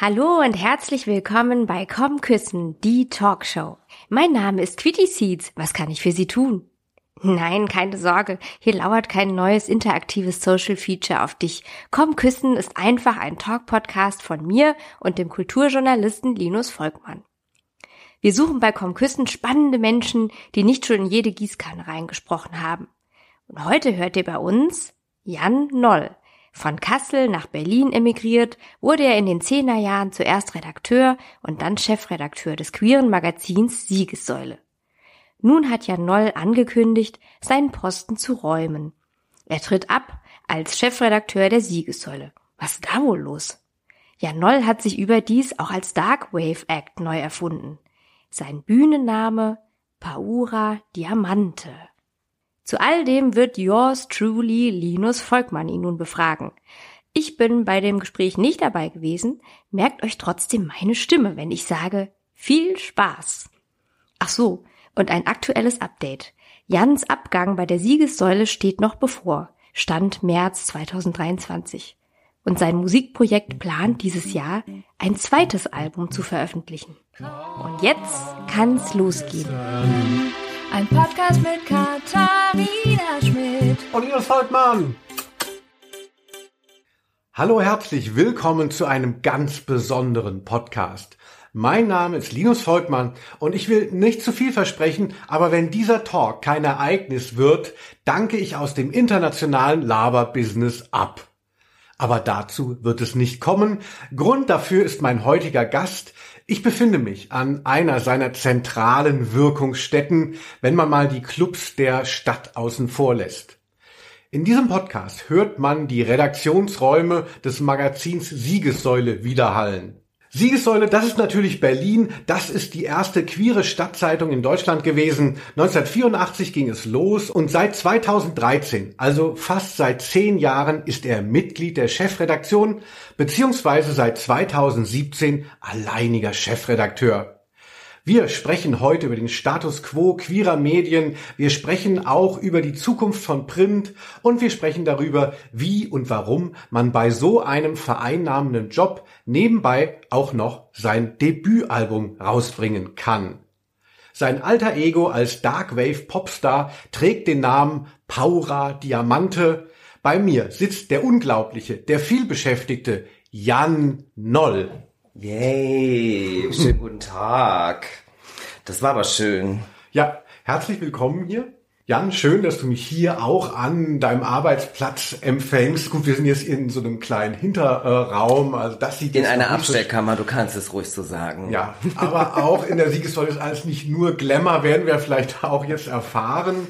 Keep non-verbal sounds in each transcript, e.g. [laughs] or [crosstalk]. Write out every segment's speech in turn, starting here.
Hallo und herzlich willkommen bei Komm Küssen, die Talkshow. Mein Name ist Quitty Seeds. Was kann ich für Sie tun? Nein, keine Sorge, hier lauert kein neues interaktives Social Feature auf dich. Komm Küssen ist einfach ein Talk-Podcast von mir und dem Kulturjournalisten Linus Volkmann. Wir suchen bei Komm Küssen spannende Menschen, die nicht schon in jede Gießkanne reingesprochen haben. Und heute hört ihr bei uns Jan Noll. Von Kassel nach Berlin emigriert, wurde er in den Zehnerjahren zuerst Redakteur und dann Chefredakteur des queeren Magazins Siegessäule. Nun hat Jan Noll angekündigt, seinen Posten zu räumen. Er tritt ab als Chefredakteur der Siegessäule. Was ist da wohl los? Jan Noll hat sich überdies auch als Dark Wave Act neu erfunden. Sein Bühnenname Paura Diamante. Zu all dem wird yours truly Linus Volkmann ihn nun befragen. Ich bin bei dem Gespräch nicht dabei gewesen, merkt euch trotzdem meine Stimme, wenn ich sage viel Spaß. Ach so, und ein aktuelles Update. Jans Abgang bei der Siegessäule steht noch bevor, Stand März 2023. Und sein Musikprojekt plant dieses Jahr, ein zweites Album zu veröffentlichen. Und jetzt kann's losgehen. Ein Podcast mit Katharina Schmidt und Ines Volkmann. Hallo, herzlich willkommen zu einem ganz besonderen Podcast. Mein Name ist Linus Volkmann und ich will nicht zu viel versprechen, aber wenn dieser Talk kein Ereignis wird, danke ich aus dem internationalen Laber-Business ab. Aber dazu wird es nicht kommen. Grund dafür ist mein heutiger Gast, ich befinde mich an einer seiner zentralen Wirkungsstätten, wenn man mal die Clubs der Stadt außen vor lässt. In diesem Podcast hört man die Redaktionsräume des Magazins Siegessäule widerhallen. Siegessäule, das ist natürlich Berlin. Das ist die erste queere Stadtzeitung in Deutschland gewesen. 1984 ging es los und seit 2013, also fast seit zehn Jahren, ist er Mitglied der Chefredaktion beziehungsweise seit 2017 alleiniger Chefredakteur. Wir sprechen heute über den Status quo queerer Medien, wir sprechen auch über die Zukunft von Print und wir sprechen darüber, wie und warum man bei so einem vereinnahmenden Job nebenbei auch noch sein Debütalbum rausbringen kann. Sein alter Ego als Darkwave Popstar trägt den Namen Paura Diamante. Bei mir sitzt der unglaubliche, der vielbeschäftigte Jan Noll. Yay, schönen guten Tag. Das war aber schön. Ja, herzlich willkommen hier. Jan, schön, dass du mich hier auch an deinem Arbeitsplatz empfängst. Gut, wir sind jetzt in so einem kleinen Hinterraum, also das sieht in einer Abstellkammer. Du kannst es ruhig so sagen. Ja, aber auch in der Siegessäule ist alles nicht nur Glamour, werden wir vielleicht auch jetzt erfahren.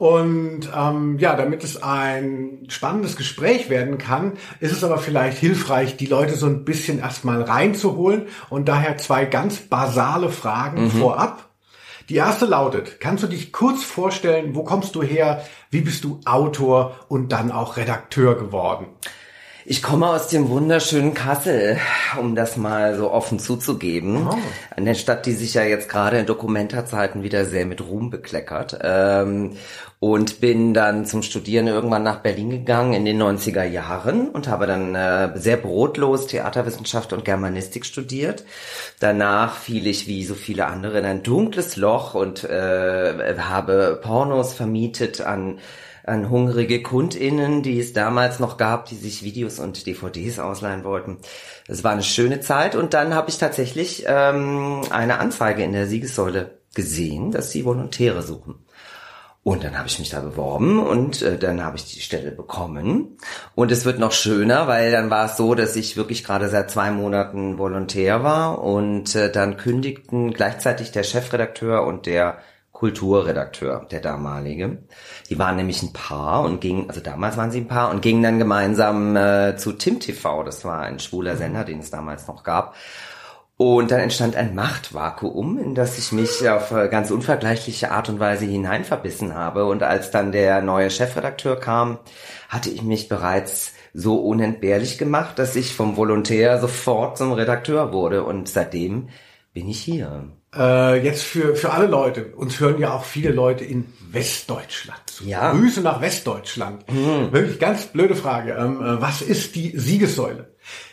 Und ähm, ja, damit es ein spannendes Gespräch werden kann, ist es aber vielleicht hilfreich, die Leute so ein bisschen erstmal reinzuholen und daher zwei ganz basale Fragen mhm. vorab. Die erste lautet, kannst du dich kurz vorstellen, wo kommst du her, wie bist du Autor und dann auch Redakteur geworden? Ich komme aus dem wunderschönen Kassel, um das mal so offen zuzugeben. Oh. Eine Stadt, die sich ja jetzt gerade in Dokumentarzeiten wieder sehr mit Ruhm bekleckert. Ähm, und bin dann zum Studieren irgendwann nach Berlin gegangen in den 90er Jahren und habe dann äh, sehr brotlos Theaterwissenschaft und Germanistik studiert. Danach fiel ich wie so viele andere in ein dunkles Loch und äh, habe Pornos vermietet an an hungrige KundInnen, die es damals noch gab, die sich Videos und DVDs ausleihen wollten. Es war eine schöne Zeit und dann habe ich tatsächlich ähm, eine Anzeige in der Siegessäule gesehen, dass sie Volontäre suchen. Und dann habe ich mich da beworben und äh, dann habe ich die Stelle bekommen. Und es wird noch schöner, weil dann war es so, dass ich wirklich gerade seit zwei Monaten Volontär war und äh, dann kündigten gleichzeitig der Chefredakteur und der Kulturredakteur, der damalige. Die waren nämlich ein Paar und gingen, also damals waren sie ein Paar und gingen dann gemeinsam äh, zu Tim TV. Das war ein schwuler Sender, den es damals noch gab. Und dann entstand ein Machtvakuum, in das ich mich auf ganz unvergleichliche Art und Weise hineinverbissen habe. Und als dann der neue Chefredakteur kam, hatte ich mich bereits so unentbehrlich gemacht, dass ich vom Volontär sofort zum Redakteur wurde. Und seitdem bin ich hier. Äh, jetzt für, für alle Leute, uns hören ja auch viele Leute in Westdeutschland. Ja. Grüße nach Westdeutschland. Mhm. Wirklich ganz blöde Frage. Ähm, äh, was ist die Siegessäule?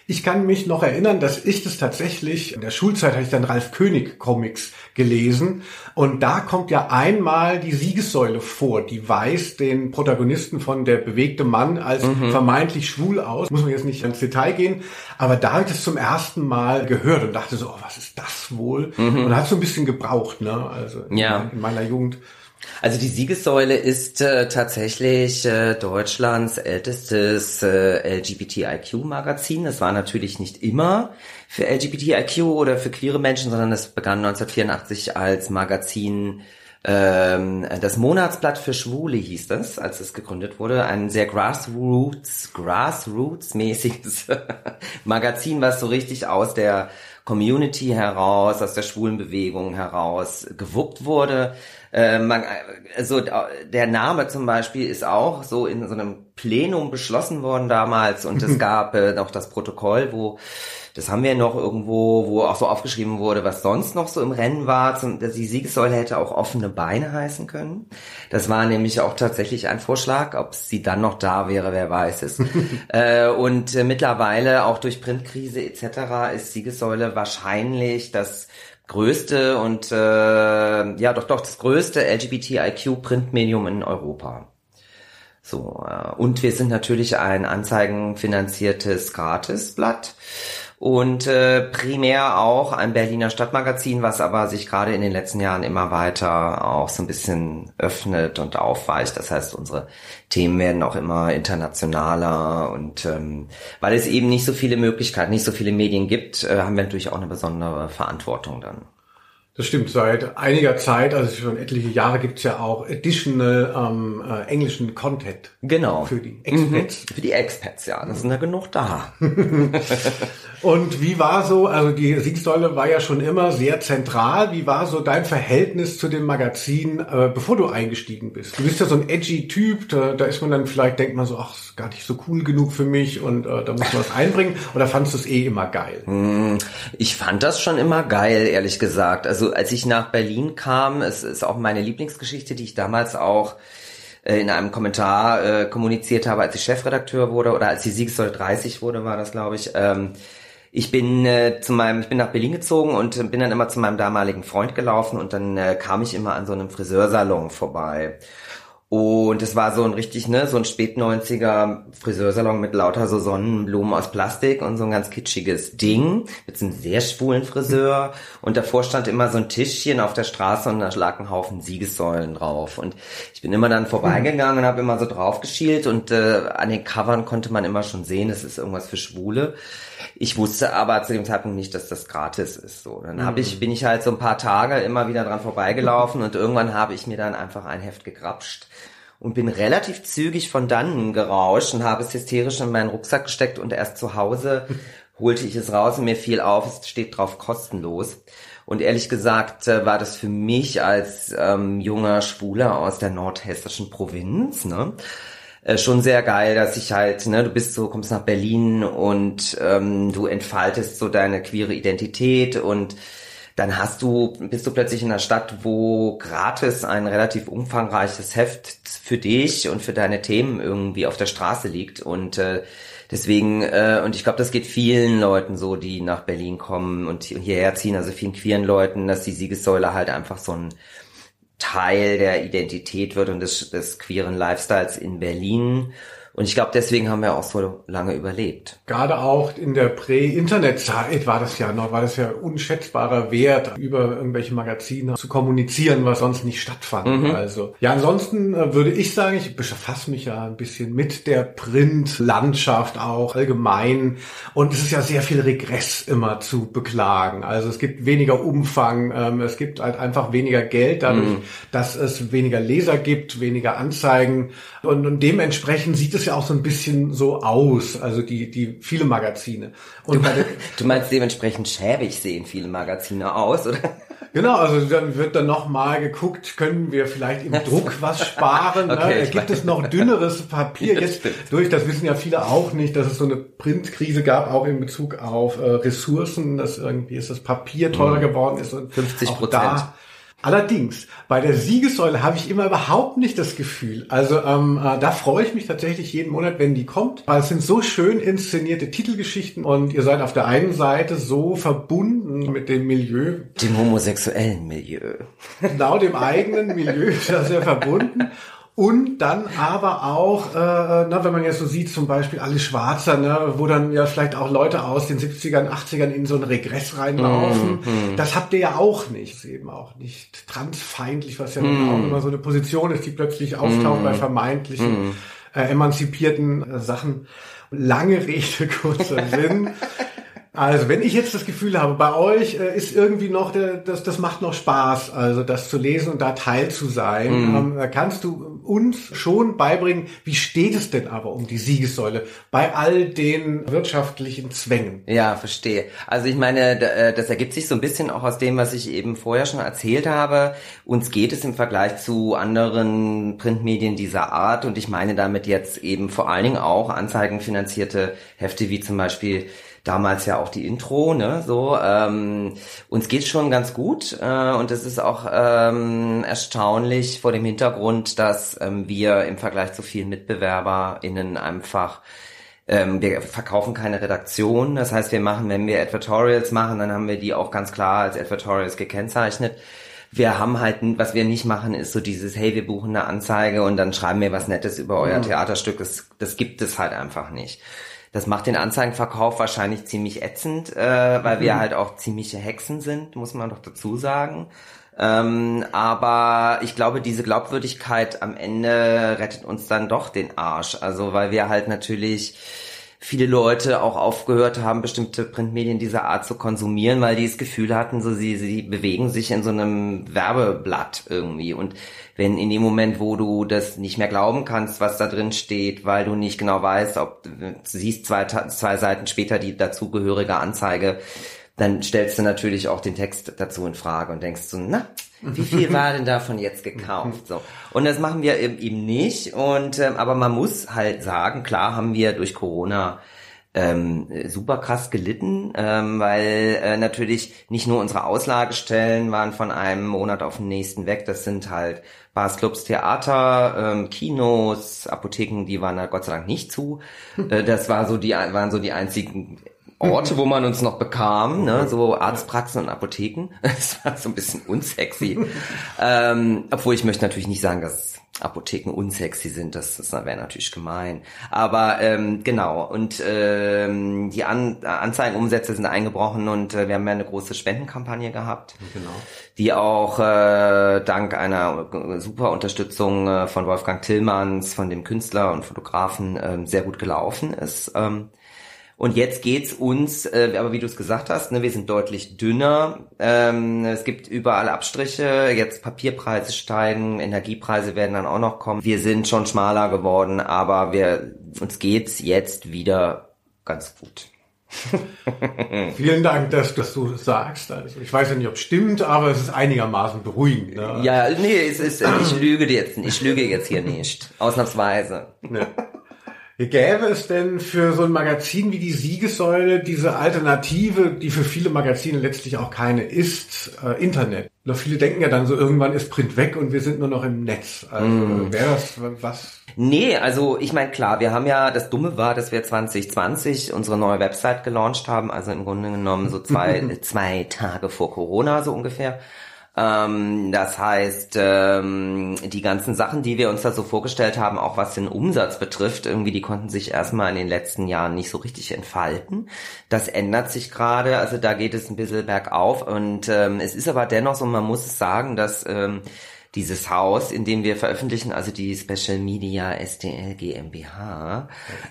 Ich kann mich noch erinnern, dass ich das tatsächlich, in der Schulzeit hatte ich dann Ralf König Comics gelesen und da kommt ja einmal die Siegessäule vor, die weist den Protagonisten von Der bewegte Mann als mhm. vermeintlich schwul aus. Muss man jetzt nicht ins Detail gehen, aber da habe ich das zum ersten Mal gehört und dachte so, oh, was ist das wohl? Mhm. Und hat so ein bisschen gebraucht, ne? Also ja. in meiner Jugend also die Siegessäule ist äh, tatsächlich äh, Deutschlands ältestes äh, LGBTIQ-Magazin. Das war natürlich nicht immer für LGBTIQ oder für queere Menschen, sondern es begann 1984 als Magazin ähm, das Monatsblatt für Schwule hieß das, als es gegründet wurde. Ein sehr Grassroots, Grassroots-mäßiges [laughs] Magazin, was so richtig aus der Community heraus, aus der schwulen Bewegung heraus gewuppt wurde. Äh, man, also der Name zum Beispiel ist auch so in so einem Plenum beschlossen worden damals und es [laughs] gab äh, noch das Protokoll, wo das haben wir noch irgendwo, wo auch so aufgeschrieben wurde, was sonst noch so im Rennen war. Zum, die Siegessäule hätte auch offene Beine heißen können. Das war nämlich auch tatsächlich ein Vorschlag. Ob sie dann noch da wäre, wer weiß es. [laughs] äh, und äh, mittlerweile auch durch Printkrise etc. ist Siegessäule wahrscheinlich das größte und äh, ja doch doch das größte LGBTIQ-Printmedium in Europa. So äh, und wir sind natürlich ein anzeigenfinanziertes Gratisblatt und äh, primär auch ein Berliner Stadtmagazin, was aber sich gerade in den letzten Jahren immer weiter auch so ein bisschen öffnet und aufweicht. Das heißt, unsere Themen werden auch immer internationaler und ähm, weil es eben nicht so viele Möglichkeiten, nicht so viele Medien gibt, äh, haben wir natürlich auch eine besondere Verantwortung dann. Das stimmt, seit einiger Zeit, also schon etliche Jahre, gibt's ja auch additional ähm, äh, englischen Content. Genau. Für die Expats. Mhm. Für die Expats, ja. Das sind ja genug da. [laughs] Und wie war so, also die Siegsäule war ja schon immer sehr zentral. Wie war so dein Verhältnis zu dem Magazin, äh, bevor du eingestiegen bist? Du bist ja so ein edgy Typ, da, da ist man dann vielleicht, denkt man so, ach, ist gar nicht so cool genug für mich und äh, da muss man was einbringen. Oder fandest du es eh immer geil? Hm, ich fand das schon immer geil, ehrlich gesagt. Also als ich nach Berlin kam, es ist auch meine Lieblingsgeschichte, die ich damals auch äh, in einem Kommentar äh, kommuniziert habe, als ich Chefredakteur wurde oder als die Siegessäule 30 wurde, war das, glaube ich. Ähm, ich bin äh, zu meinem, ich bin nach Berlin gezogen und bin dann immer zu meinem damaligen Freund gelaufen und dann äh, kam ich immer an so einem Friseursalon vorbei. Und es war so ein richtig, ne, so ein Spät-90er Friseursalon mit lauter so Sonnenblumen aus Plastik und so ein ganz kitschiges Ding mit so einem sehr schwulen Friseur. Und davor stand immer so ein Tischchen auf der Straße und da lag ein Haufen Siegessäulen drauf. Und ich bin immer dann vorbeigegangen und habe immer so drauf geschielt und äh, an den Covern konnte man immer schon sehen, es ist irgendwas für Schwule. Ich wusste aber zu dem Zeitpunkt nicht, dass das gratis ist. So, dann hab ich, mhm. bin ich halt so ein paar Tage immer wieder dran vorbeigelaufen und irgendwann habe ich mir dann einfach ein Heft gegrapscht und bin relativ zügig von dannen gerauscht und habe es hysterisch in meinen Rucksack gesteckt und erst zu Hause [laughs] holte ich es raus und mir fiel auf, es steht drauf kostenlos. Und ehrlich gesagt äh, war das für mich als ähm, junger Schwuler aus der nordhessischen Provinz, ne, äh, schon sehr geil, dass ich halt, ne, du bist so, kommst nach Berlin und ähm, du entfaltest so deine queere Identität und dann hast du, bist du plötzlich in einer Stadt, wo gratis ein relativ umfangreiches Heft für dich und für deine Themen irgendwie auf der Straße liegt und äh, deswegen äh, und ich glaube, das geht vielen Leuten so, die nach Berlin kommen und hierher ziehen, also vielen queeren Leuten, dass die Siegessäule halt einfach so ein Teil der Identität wird und des, des queeren Lifestyles in Berlin und ich glaube, deswegen haben wir auch so lange überlebt. Gerade auch in der Prä-Internet-Zeit war das ja noch, war das ja unschätzbarer Wert, über irgendwelche Magazine zu kommunizieren, was sonst nicht stattfand. Mhm. Also, ja, ansonsten äh, würde ich sagen, ich befasse mich ja ein bisschen mit der Print-Landschaft auch allgemein. Und es ist ja sehr viel Regress immer zu beklagen. Also es gibt weniger Umfang, ähm, es gibt halt einfach weniger Geld dadurch, mhm. dass es weniger Leser gibt, weniger Anzeigen. Und, und dementsprechend sieht es ja auch so ein bisschen so aus, also die, die viele Magazine. Und du, [laughs] du meinst dementsprechend schäbig sehen viele Magazine aus, oder? Genau, also dann wird dann nochmal geguckt, können wir vielleicht im Druck was sparen? okay, ne? Gibt es noch dünneres Papier? Jetzt durch, das wissen ja viele auch nicht, dass es so eine Printkrise gab, auch in Bezug auf äh, Ressourcen, dass irgendwie ist das Papier teurer mhm. geworden ist und 50 Prozent Allerdings, bei der Siegessäule habe ich immer überhaupt nicht das Gefühl. Also ähm, äh, da freue ich mich tatsächlich jeden Monat, wenn die kommt, weil es sind so schön inszenierte Titelgeschichten und ihr seid auf der einen Seite so verbunden mit dem Milieu. Dem homosexuellen Milieu. Genau, dem eigenen Milieu ist ja sehr verbunden. Und dann aber auch, äh, na, wenn man jetzt so sieht, zum Beispiel alle Schwarzer, ne, wo dann ja vielleicht auch Leute aus den 70ern, 80ern in so einen Regress reinlaufen. Mm, mm. Das habt ihr ja auch nicht. Das ist eben auch nicht transfeindlich, was ja mm. auch immer so eine Position ist, die plötzlich auftaucht bei vermeintlichen äh, emanzipierten äh, Sachen. Lange Rede, [laughs] kurzer Sinn. Also wenn ich jetzt das Gefühl habe, bei euch äh, ist irgendwie noch, der, das, das macht noch Spaß, also das zu lesen und da teil zu sein, mhm. ähm, kannst du uns schon beibringen, wie steht es denn aber um die Siegessäule bei all den wirtschaftlichen Zwängen? Ja, verstehe. Also ich meine, äh, das ergibt sich so ein bisschen auch aus dem, was ich eben vorher schon erzählt habe. Uns geht es im Vergleich zu anderen Printmedien dieser Art und ich meine damit jetzt eben vor allen Dingen auch anzeigenfinanzierte Hefte wie zum Beispiel damals ja auch die Intro, ne, so, ähm, uns geht's schon ganz gut äh, und es ist auch ähm, erstaunlich vor dem Hintergrund, dass ähm, wir im Vergleich zu vielen MitbewerberInnen einfach ähm, wir verkaufen keine Redaktion, das heißt, wir machen, wenn wir Advertorials machen, dann haben wir die auch ganz klar als Advertorials gekennzeichnet. Wir haben halt, was wir nicht machen, ist so dieses, hey, wir buchen eine Anzeige und dann schreiben wir was Nettes über euer mhm. Theaterstück. Das, das gibt es halt einfach nicht. Das macht den Anzeigenverkauf wahrscheinlich ziemlich ätzend, äh, weil mhm. wir halt auch ziemliche Hexen sind, muss man doch dazu sagen. Ähm, aber ich glaube, diese Glaubwürdigkeit am Ende rettet uns dann doch den Arsch. Also weil wir halt natürlich viele Leute auch aufgehört haben, bestimmte Printmedien dieser Art zu konsumieren, weil die das Gefühl hatten, so sie, sie bewegen sich in so einem Werbeblatt irgendwie. Und wenn in dem Moment, wo du das nicht mehr glauben kannst, was da drin steht, weil du nicht genau weißt, ob du siehst zwei, zwei Seiten später die dazugehörige Anzeige, dann stellst du natürlich auch den Text dazu in Frage und denkst so, na, wie viel [laughs] war denn davon jetzt gekauft? So. Und das machen wir eben nicht. Und ähm, aber man muss halt sagen, klar haben wir durch Corona ähm, super krass gelitten, ähm, weil äh, natürlich nicht nur unsere Auslagestellen waren von einem Monat auf den nächsten weg. Das sind halt Bars, Clubs, Theater, ähm, Kinos, Apotheken, die waren da Gott sei Dank nicht zu. Äh, das war so die waren so die einzigen Orte, wo man uns noch bekam, ne, so Arztpraxen und Apotheken. [laughs] Das war so ein bisschen unsexy. ähm, obwohl ich möchte natürlich nicht sagen, dass Apotheken unsexy sind, das, das wäre natürlich gemein. Aber ähm, genau, und ähm, die An Anzeigenumsätze sind eingebrochen und äh, wir haben ja eine große Spendenkampagne gehabt, genau. die auch äh, dank einer super Unterstützung äh, von Wolfgang Tillmanns, von dem Künstler und Fotografen, äh, sehr gut gelaufen ist. Ähm, und jetzt geht's uns, äh, aber wie du es gesagt hast, ne, wir sind deutlich dünner. Ähm, es gibt überall Abstriche. Jetzt Papierpreise steigen, Energiepreise werden dann auch noch kommen. Wir sind schon schmaler geworden, aber wir uns geht's jetzt wieder ganz gut. [laughs] Vielen Dank, dass, dass du das sagst. Also ich weiß ja nicht, ob es stimmt, aber es ist einigermaßen beruhigend. Ne? Ja, nee, es ist, ich lüge jetzt, ich lüge jetzt hier nicht. Ausnahmsweise. Ja. Gäbe es denn für so ein Magazin wie die Siegessäule diese Alternative, die für viele Magazine letztlich auch keine ist, äh, Internet? Noch viele denken ja dann so, irgendwann ist Print weg und wir sind nur noch im Netz. Also mm. wäre das was? Nee, also ich meine, klar, wir haben ja, das Dumme war, dass wir 2020 unsere neue Website gelauncht haben, also im Grunde genommen so zwei, [laughs] zwei Tage vor Corona so ungefähr. Ähm, das heißt, ähm, die ganzen Sachen, die wir uns da so vorgestellt haben, auch was den Umsatz betrifft, irgendwie, die konnten sich erstmal in den letzten Jahren nicht so richtig entfalten. Das ändert sich gerade, also da geht es ein bisschen bergauf und ähm, es ist aber dennoch so, man muss sagen, dass ähm, dieses Haus, in dem wir veröffentlichen, also die Special Media STL GmbH.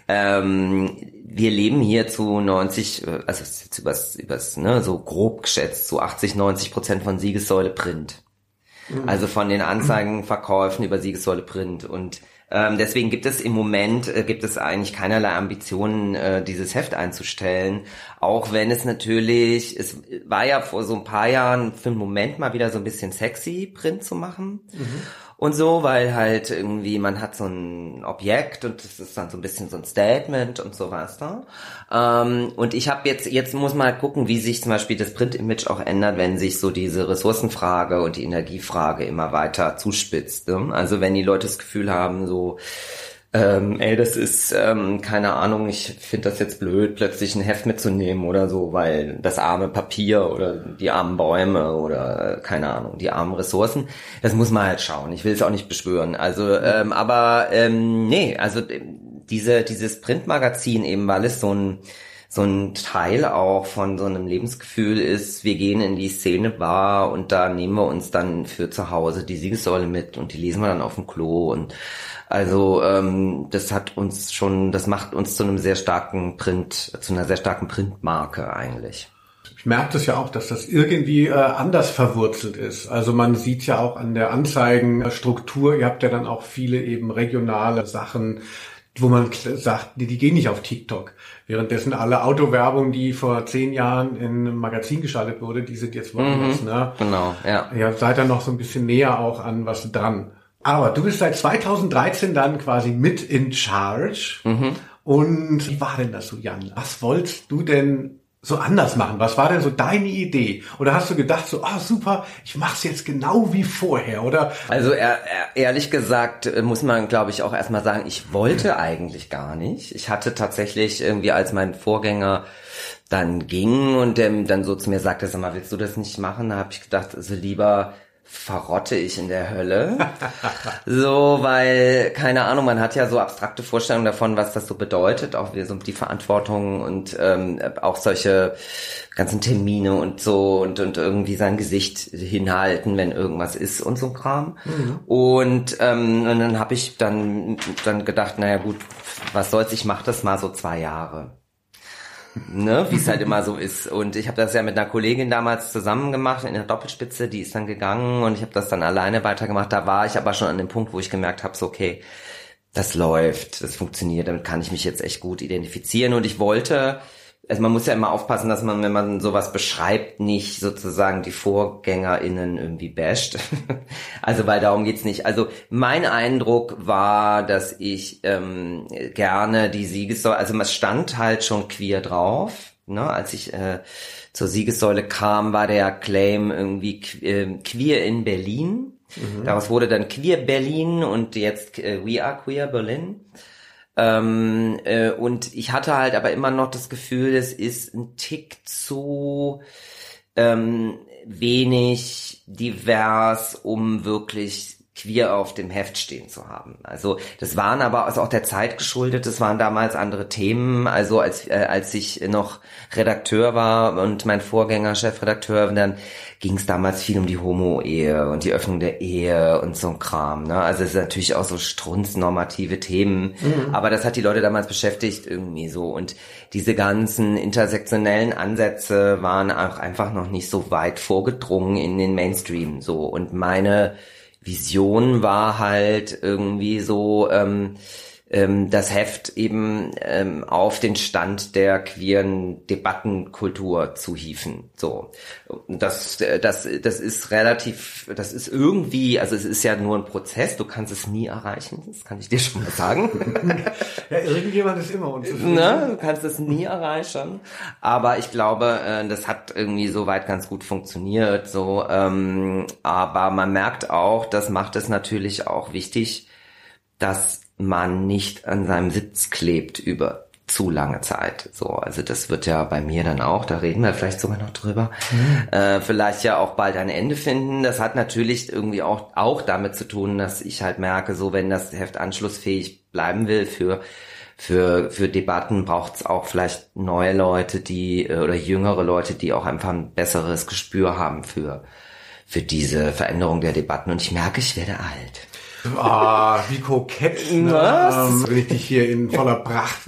Ähm, wir leben hier zu 90, äh, also jetzt übers, übers, ne, so grob geschätzt, zu 80, 90 Prozent von Siegessäule Print. Mhm. Also von den Anzeigenverkäufen über Siegessäule Print und ähm, deswegen gibt es im Moment, äh, gibt es eigentlich keinerlei Ambitionen, äh, dieses Heft einzustellen. Auch wenn es natürlich, es war ja vor so ein paar Jahren für einen Moment mal wieder so ein bisschen sexy, Print zu machen. Mhm. Und so, weil halt irgendwie man hat so ein Objekt und das ist dann so ein bisschen so ein Statement und so was da. Ähm, und ich habe jetzt, jetzt muss man halt gucken, wie sich zum Beispiel das Print-Image auch ändert, wenn sich so diese Ressourcenfrage und die Energiefrage immer weiter zuspitzt. Ne? Also wenn die Leute das Gefühl haben, so ähm, ey, das ist, ähm, keine Ahnung, ich finde das jetzt blöd, plötzlich ein Heft mitzunehmen oder so, weil das arme Papier oder die armen Bäume oder äh, keine Ahnung, die armen Ressourcen, das muss man halt schauen. Ich will es auch nicht beschwören. Also, ähm, aber ähm, nee, also diese, dieses Printmagazin eben, weil es so ein so ein Teil auch von so einem Lebensgefühl ist, wir gehen in die Szene Bar und da nehmen wir uns dann für zu Hause die Siegessäule mit und die lesen wir dann auf dem Klo und also ähm, das hat uns schon, das macht uns zu einem sehr starken Print, zu einer sehr starken Printmarke eigentlich. Ich merke das ja auch, dass das irgendwie äh, anders verwurzelt ist. Also man sieht ja auch an der Anzeigenstruktur, ihr habt ja dann auch viele eben regionale Sachen, wo man sagt, die, die gehen nicht auf TikTok. Währenddessen alle Autowerbung, die vor zehn Jahren in einem Magazin geschaltet wurde, die sind jetzt woanders. Mhm, ne? Genau, ja. Ja, seid dann noch so ein bisschen näher auch an was dran. Aber du bist seit 2013 dann quasi mit in charge. Mhm. Und wie war denn das so, Jan? Was wolltest du denn so anders machen? Was war denn so deine Idee? Oder hast du gedacht so, ah oh, super, ich mach's jetzt genau wie vorher, oder? Also er, ehrlich gesagt äh, muss man, glaube ich, auch erstmal sagen, ich wollte eigentlich gar nicht. Ich hatte tatsächlich irgendwie als mein Vorgänger dann ging und der dann so zu mir sagte, sag mal, willst du das nicht machen? Da habe ich gedacht, also lieber verrotte ich in der Hölle. [laughs] so, weil, keine Ahnung, man hat ja so abstrakte Vorstellungen davon, was das so bedeutet, auch wie so die Verantwortung und ähm, auch solche ganzen Termine und so und, und irgendwie sein Gesicht hinhalten, wenn irgendwas ist und so ein Kram. Mhm. Und, ähm, und dann habe ich dann, dann gedacht, naja gut, was soll's, ich mach das mal so zwei Jahre ne, wie es halt immer so ist. Und ich habe das ja mit einer Kollegin damals zusammen gemacht in der Doppelspitze, die ist dann gegangen und ich habe das dann alleine weitergemacht. Da war ich aber schon an dem Punkt, wo ich gemerkt habe, so okay, das läuft, das funktioniert, damit kann ich mich jetzt echt gut identifizieren und ich wollte also man muss ja immer aufpassen, dass man, wenn man sowas beschreibt, nicht sozusagen die VorgängerInnen irgendwie basht. [laughs] also weil darum geht's nicht. Also mein Eindruck war, dass ich ähm, gerne die Siegessäule, also es stand halt schon queer drauf. Ne? Als ich äh, zur Siegessäule kam, war der Claim irgendwie äh, queer in Berlin. Mhm. Daraus wurde dann Queer Berlin und jetzt äh, We Are Queer Berlin. Ähm, äh, und ich hatte halt aber immer noch das Gefühl, es ist ein Tick zu ähm, wenig divers, um wirklich queer auf dem Heft stehen zu haben. Also das waren aber also auch der Zeit geschuldet, das waren damals andere Themen. Also als, äh, als ich noch Redakteur war und mein Vorgänger Chefredakteur, dann ging es damals viel um die Homo-Ehe und die Öffnung der Ehe und so ein Kram. Ne? Also es ist natürlich auch so strunznormative Themen, mhm. aber das hat die Leute damals beschäftigt irgendwie so. Und diese ganzen intersektionellen Ansätze waren auch einfach noch nicht so weit vorgedrungen in den Mainstream so. Und meine Vision war halt irgendwie so, ähm, ähm, das Heft eben ähm, auf den Stand der queeren Debattenkultur zu hieven. So, das, das, das ist relativ, das ist irgendwie, also es ist ja nur ein Prozess. Du kannst es nie erreichen. Das kann ich dir schon mal sagen. [laughs] ja, irgendjemand ist immer unzufrieden. Ne? Du kannst es nie erreichen. Aber ich glaube, äh, das hat irgendwie soweit ganz gut funktioniert. So, ähm, aber man merkt auch, das macht es natürlich auch wichtig, dass man nicht an seinem Sitz klebt über zu lange Zeit. So, also das wird ja bei mir dann auch, da reden wir vielleicht sogar noch drüber, mhm. äh, vielleicht ja auch bald ein Ende finden. Das hat natürlich irgendwie auch, auch damit zu tun, dass ich halt merke, so wenn das Heft anschlussfähig bleiben will für für, für Debatten braucht es auch vielleicht neue Leute, die äh, oder jüngere Leute, die auch einfach ein besseres Gespür haben für, für diese Veränderung der Debatten. Und ich merke, ich werde alt. Ah, wie kokett, ne? Was? Ähm, wenn ich dich hier in voller Pracht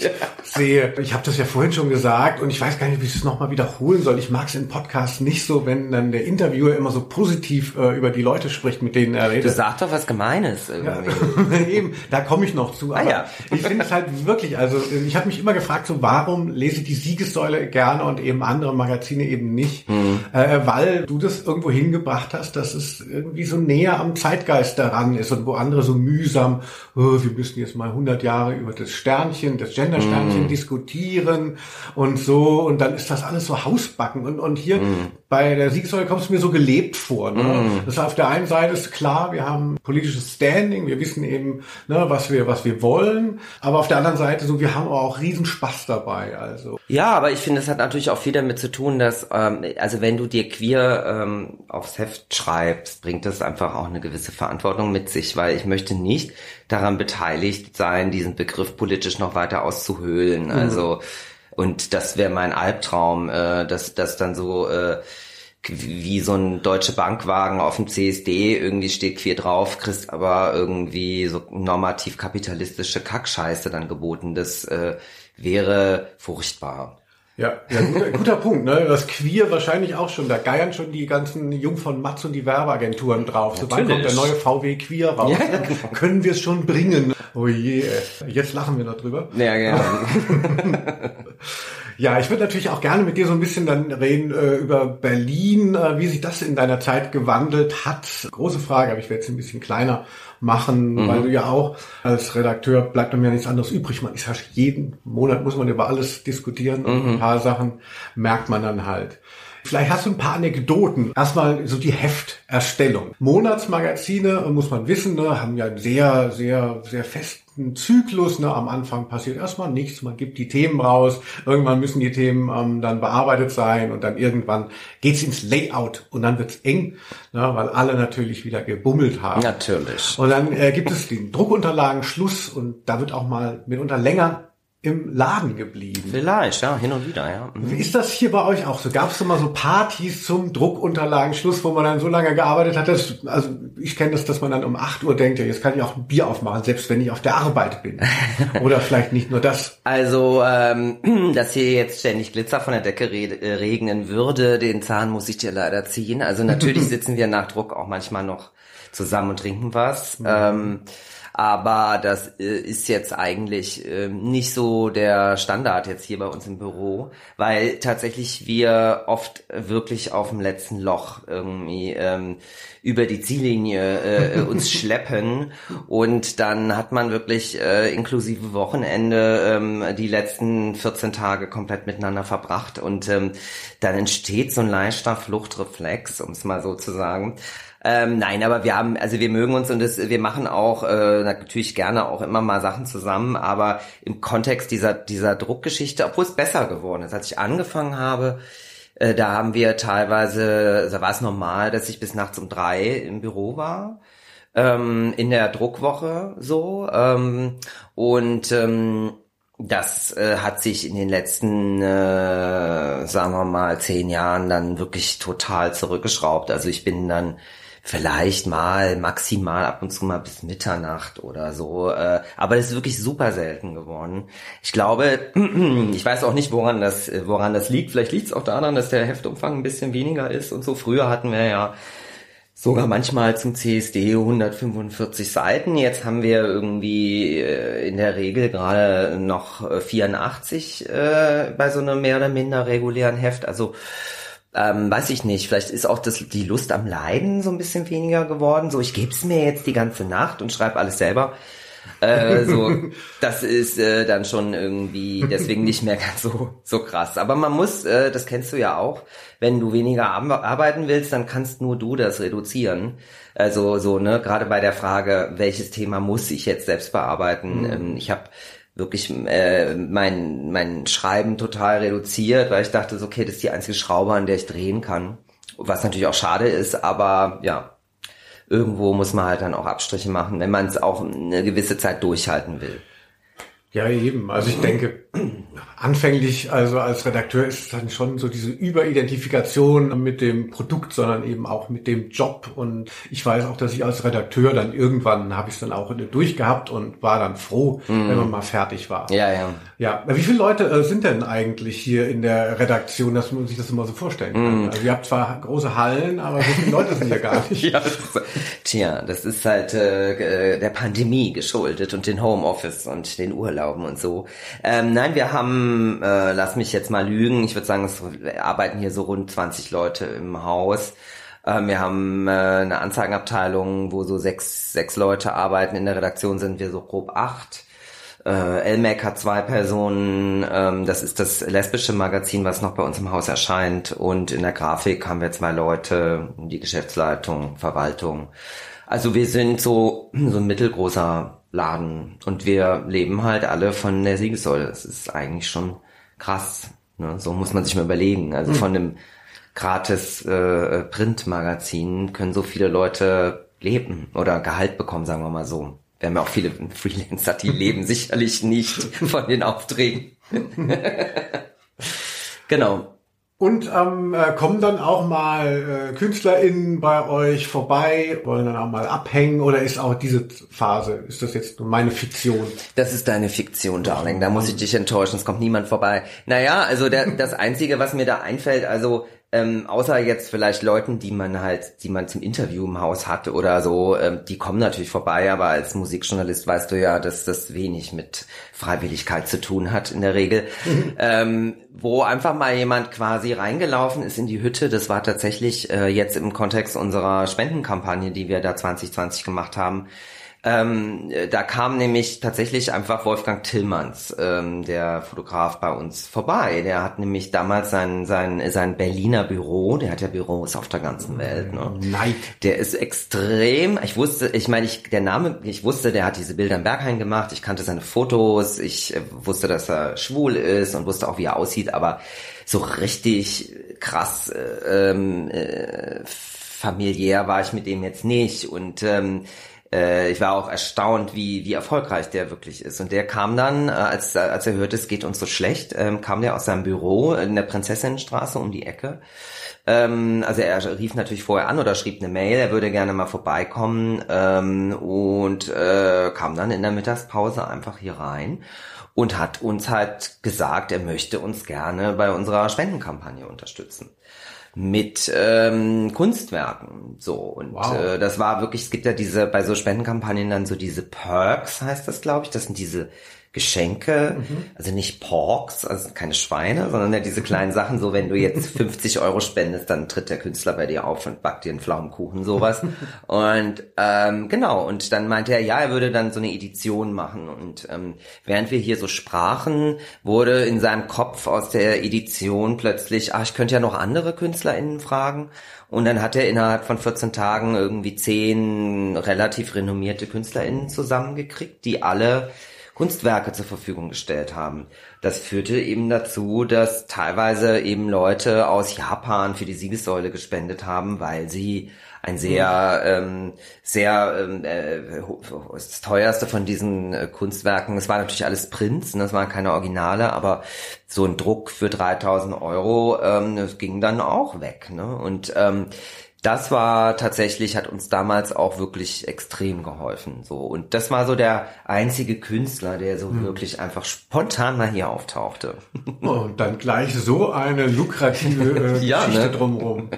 sehe. Ich habe das ja vorhin schon gesagt und ich weiß gar nicht, wie ich es nochmal wiederholen soll. Ich mag es in Podcasts nicht so, wenn dann der Interviewer immer so positiv äh, über die Leute spricht, mit denen er Du redet. sag doch was Gemeines irgendwie. [laughs] Eben, da komme ich noch zu. Aber ja. ich finde es halt wirklich, also ich habe mich immer gefragt, so warum lese ich die Siegessäule gerne und eben andere Magazine eben nicht, Mhm. äh, weil du das irgendwo hingebracht hast, dass es irgendwie so näher am Zeitgeist daran ist und wo andere so mühsam, oh, wir müssen jetzt mal 100 Jahre über das Sternchen, das Gender-Sternchen Mhm. diskutieren und so und dann ist das alles so Hausbacken und, und hier Mhm. bei der Siegessäule kommt es mir so gelebt vor. Ne? Das ist auf der einen Seite ist klar, wir haben politisches Standing, wir wissen eben, ne, was wir, was wir wollen, aber auf der anderen Seite so, wir haben auch riesen Spaß dabei. Also Ja, aber ich finde, es hat natürlich auch viel damit zu tun, dass, ähm, also wenn du dir queer ähm, aufs Heft schreibst, bringt das einfach auch eine gewisse Verantwortung mit sich, weil ich möchte nicht daran beteiligt sein, diesen Begriff politisch noch weiter auszuhöhlen. Also und das wäre mein Albtraum, äh, dass das dann so äh, wie so ein deutsche Bankwagen auf dem CSD irgendwie steht queer drauf, kriegst aber irgendwie so normativ kapitalistische Kackscheiße dann geboten. Das äh, wäre furchtbar. Ja, ja guter, guter Punkt. Ne? Das Queer wahrscheinlich auch schon. Da geiern schon die ganzen Jung von Matz und die Werbeagenturen drauf. So wann kommt der neue VW Queer raus? Ja, ne? Können wir es schon bringen? Oh je, jetzt lachen wir noch drüber. Ja, genau. [laughs] Ja, ich würde natürlich auch gerne mit dir so ein bisschen dann reden äh, über Berlin, äh, wie sich das in deiner Zeit gewandelt hat. Große Frage, aber ich werde es ein bisschen kleiner machen, weil du ja auch als Redakteur bleibt einem ja nichts anderes übrig. Man ist ja jeden Monat muss man über alles diskutieren und ein paar Sachen merkt man dann halt. Vielleicht hast du ein paar Anekdoten. Erstmal so die Hefterstellung. Monatsmagazine, muss man wissen, ne, haben ja einen sehr, sehr, sehr festen Zyklus. Ne. Am Anfang passiert erstmal nichts, man gibt die Themen raus. Irgendwann müssen die Themen ähm, dann bearbeitet sein und dann irgendwann geht's ins Layout und dann wird's eng, ne, weil alle natürlich wieder gebummelt haben. Natürlich. Und dann äh, gibt es den Druckunterlagen Schluss und da wird auch mal mitunter länger im Laden geblieben. Vielleicht, ja, hin und wieder, ja. Mhm. Wie ist das hier bei euch auch so? Gab es mal so Partys zum Druckunterlagenschluss, wo man dann so lange gearbeitet hat? Dass, also ich kenne das, dass man dann um 8 Uhr denkt, ja, jetzt kann ich auch ein Bier aufmachen, selbst wenn ich auf der Arbeit bin. [laughs] Oder vielleicht nicht nur das. Also, ähm, [clears throat] dass hier jetzt ständig Glitzer von der Decke re äh, regnen würde, den Zahn muss ich dir leider ziehen. Also natürlich [laughs] sitzen wir nach Druck auch manchmal noch zusammen und trinken was. Ähm, aber das äh, ist jetzt eigentlich ähm, nicht so der Standard jetzt hier bei uns im Büro, weil tatsächlich wir oft wirklich auf dem letzten Loch irgendwie ähm, über die Ziellinie äh, uns [laughs] schleppen und dann hat man wirklich äh, inklusive Wochenende ähm, die letzten 14 Tage komplett miteinander verbracht und ähm, dann entsteht so ein leichter Fluchtreflex, um es mal so zu sagen. Ähm, nein, aber wir haben, also wir mögen uns und das, wir machen auch äh, natürlich gerne auch immer mal Sachen zusammen, aber im Kontext dieser dieser Druckgeschichte, obwohl es besser geworden ist, als ich angefangen habe, äh, da haben wir teilweise, da war es normal, dass ich bis nachts um drei im Büro war ähm, in der Druckwoche so ähm, und ähm, das äh, hat sich in den letzten, äh, sagen wir mal, zehn Jahren dann wirklich total zurückgeschraubt. Also ich bin dann vielleicht mal maximal ab und zu mal bis Mitternacht oder so. Äh, aber das ist wirklich super selten geworden. Ich glaube, [clears throat] ich weiß auch nicht, woran das, woran das liegt. Vielleicht liegt es auch daran, dass der Heftumfang ein bisschen weniger ist und so. Früher hatten wir ja sogar manchmal zum CSD 145 Seiten. Jetzt haben wir irgendwie äh, in der Regel gerade noch äh, 84 äh, bei so einem mehr oder minder regulären Heft. Also ähm, weiß ich nicht, vielleicht ist auch das, die Lust am Leiden so ein bisschen weniger geworden. So, ich geb's mir jetzt die ganze Nacht und schreibe alles selber. äh, [laughs] so, das ist äh, dann schon irgendwie deswegen nicht mehr ganz so so krass. Aber man muss, äh, das kennst du ja auch, wenn du weniger ar- arbeiten willst, dann kannst nur du das reduzieren. Also so ne, gerade bei der Frage, welches Thema muss ich jetzt selbst bearbeiten. Ähm, ich habe wirklich äh, mein mein Schreiben total reduziert, weil ich dachte, so, okay, das ist die einzige Schraube, an der ich drehen kann. Was natürlich auch schade ist, aber ja, irgendwo muss man halt dann auch Abstriche machen, wenn man es auch eine gewisse Zeit durchhalten will. Ja, eben. Also ich denke, anfänglich, also als Redakteur ist es dann schon so diese Überidentifikation mit dem Produkt, sondern eben auch mit dem Job. Und ich weiß auch, dass ich als Redakteur dann irgendwann habe ich es dann auch durchgehabt und war dann froh, mm. wenn man mal fertig war. Ja, ja. Ja, wie viele Leute äh, sind denn eigentlich hier in der Redaktion, dass man sich das immer so vorstellen kann? Mm. Also ihr habt zwar große Hallen, aber so viele Leute sind hier gar [laughs] nicht. ja, das ist, tja, das ist halt äh, der Pandemie geschuldet und den Homeoffice und den Urlauben und so. Ähm, nein, wir haben, äh, lass mich jetzt mal lügen, ich würde sagen, es arbeiten hier so rund 20 Leute im Haus. Ähm, wir haben äh, eine Anzeigenabteilung, wo so sechs, sechs Leute arbeiten. In der Redaktion sind wir so grob acht. Äh, LMAC hat zwei Personen, ähm, das ist das lesbische Magazin, was noch bei uns im Haus erscheint. Und in der Grafik haben wir zwei Leute, die Geschäftsleitung, Verwaltung. Also wir sind so, so ein mittelgroßer Laden und wir leben halt alle von der Siegessäule. Das ist eigentlich schon krass. Ne? So muss man sich mal überlegen. Also mhm. von einem gratis äh, Printmagazin können so viele Leute leben oder Gehalt bekommen, sagen wir mal so. Wir haben ja auch viele Freelancer, die [laughs] leben sicherlich nicht von den Aufträgen. [laughs] genau. Und ähm, äh, kommen dann auch mal äh, KünstlerInnen bei euch vorbei, wollen dann auch mal abhängen oder ist auch diese Phase, ist das jetzt nur meine Fiktion? Das ist deine Fiktion, Darling. Da muss ich dich enttäuschen, es kommt niemand vorbei. Naja, also der, das Einzige, was mir da einfällt, also ähm, außer jetzt vielleicht Leuten, die man halt, die man zum Interview im Haus hat oder so, ähm, die kommen natürlich vorbei, aber als Musikjournalist weißt du ja, dass das wenig mit Freiwilligkeit zu tun hat in der Regel. [laughs] ähm, wo einfach mal jemand quasi reingelaufen ist in die Hütte, das war tatsächlich äh, jetzt im Kontext unserer Spendenkampagne, die wir da 2020 gemacht haben, ähm, da kam nämlich tatsächlich einfach Wolfgang Tillmanns, ähm, der Fotograf bei uns vorbei. Der hat nämlich damals sein, sein, sein Berliner Büro, der hat ja Büros auf der ganzen Welt. Ne? Nein. Der ist extrem, ich wusste, ich meine, ich, der Name, ich wusste, der hat diese Bilder im Berghain gemacht, ich kannte seine Fotos, ich äh, wusste, dass er schwul ist und wusste auch, wie er aussieht, aber so richtig krass äh, ähm, äh, familiär war ich mit dem jetzt nicht und ähm, äh, ich war auch erstaunt, wie, wie erfolgreich der wirklich ist. Und der kam dann, äh, als, als er hörte, es geht uns so schlecht, ähm, kam der aus seinem Büro in der Prinzessinnenstraße um die Ecke. Ähm, also er rief natürlich vorher an oder schrieb eine Mail, er würde gerne mal vorbeikommen ähm, und äh, kam dann in der Mittagspause einfach hier rein und hat uns halt gesagt, er möchte uns gerne bei unserer Spendenkampagne unterstützen mit ähm, Kunstwerken. So und wow. äh, das war wirklich. Es gibt ja diese bei so Spendenkampagnen dann so diese Perks heißt das, glaube ich. Das sind diese Geschenke, mhm. also nicht Porks, also keine Schweine, sondern ja diese kleinen Sachen, so wenn du jetzt [laughs] 50 Euro spendest, dann tritt der Künstler bei dir auf und backt dir einen Pflaumenkuchen, sowas. [laughs] und ähm, genau, und dann meinte er, ja, er würde dann so eine Edition machen. Und ähm, während wir hier so sprachen, wurde in seinem Kopf aus der Edition plötzlich, ach, ich könnte ja noch andere KünstlerInnen fragen. Und dann hat er innerhalb von 14 Tagen irgendwie zehn relativ renommierte KünstlerInnen zusammengekriegt, die alle Kunstwerke zur Verfügung gestellt haben. Das führte eben dazu, dass teilweise eben Leute aus Japan für die Siegessäule gespendet haben, weil sie ein sehr, ähm, sehr, ähm, äh, das teuerste von diesen äh, Kunstwerken, es war natürlich alles Prints, ne, das waren keine Originale, aber so ein Druck für 3000 Euro, ähm, das ging dann auch weg. Ne? Und ähm, das war tatsächlich, hat uns damals auch wirklich extrem geholfen. So. Und das war so der einzige Künstler, der so hm. wirklich einfach spontan mal hier auftauchte. Oh, und dann gleich so eine lukrative äh, [laughs] ja, Geschichte ne? drumherum.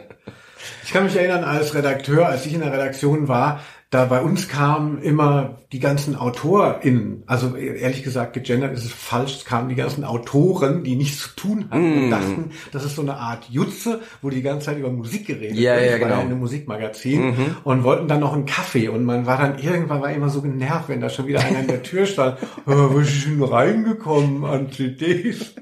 Ich kann mich erinnern, als Redakteur, als ich in der Redaktion war, da bei uns kamen immer die ganzen AutorInnen, also ehrlich gesagt, gegendert ist es falsch, es kamen die ganzen Autoren, die nichts zu tun hatten mm. und dachten, das ist so eine Art Jutze, wo die ganze Zeit über Musik geredet ja, wird. Ja, genau. war ja ein Musikmagazin mhm. und wollten dann noch einen Kaffee und man war dann irgendwann war immer so genervt, wenn da schon wieder einer in der Tür stand, oh, [laughs] wo ist schon reingekommen an CDs?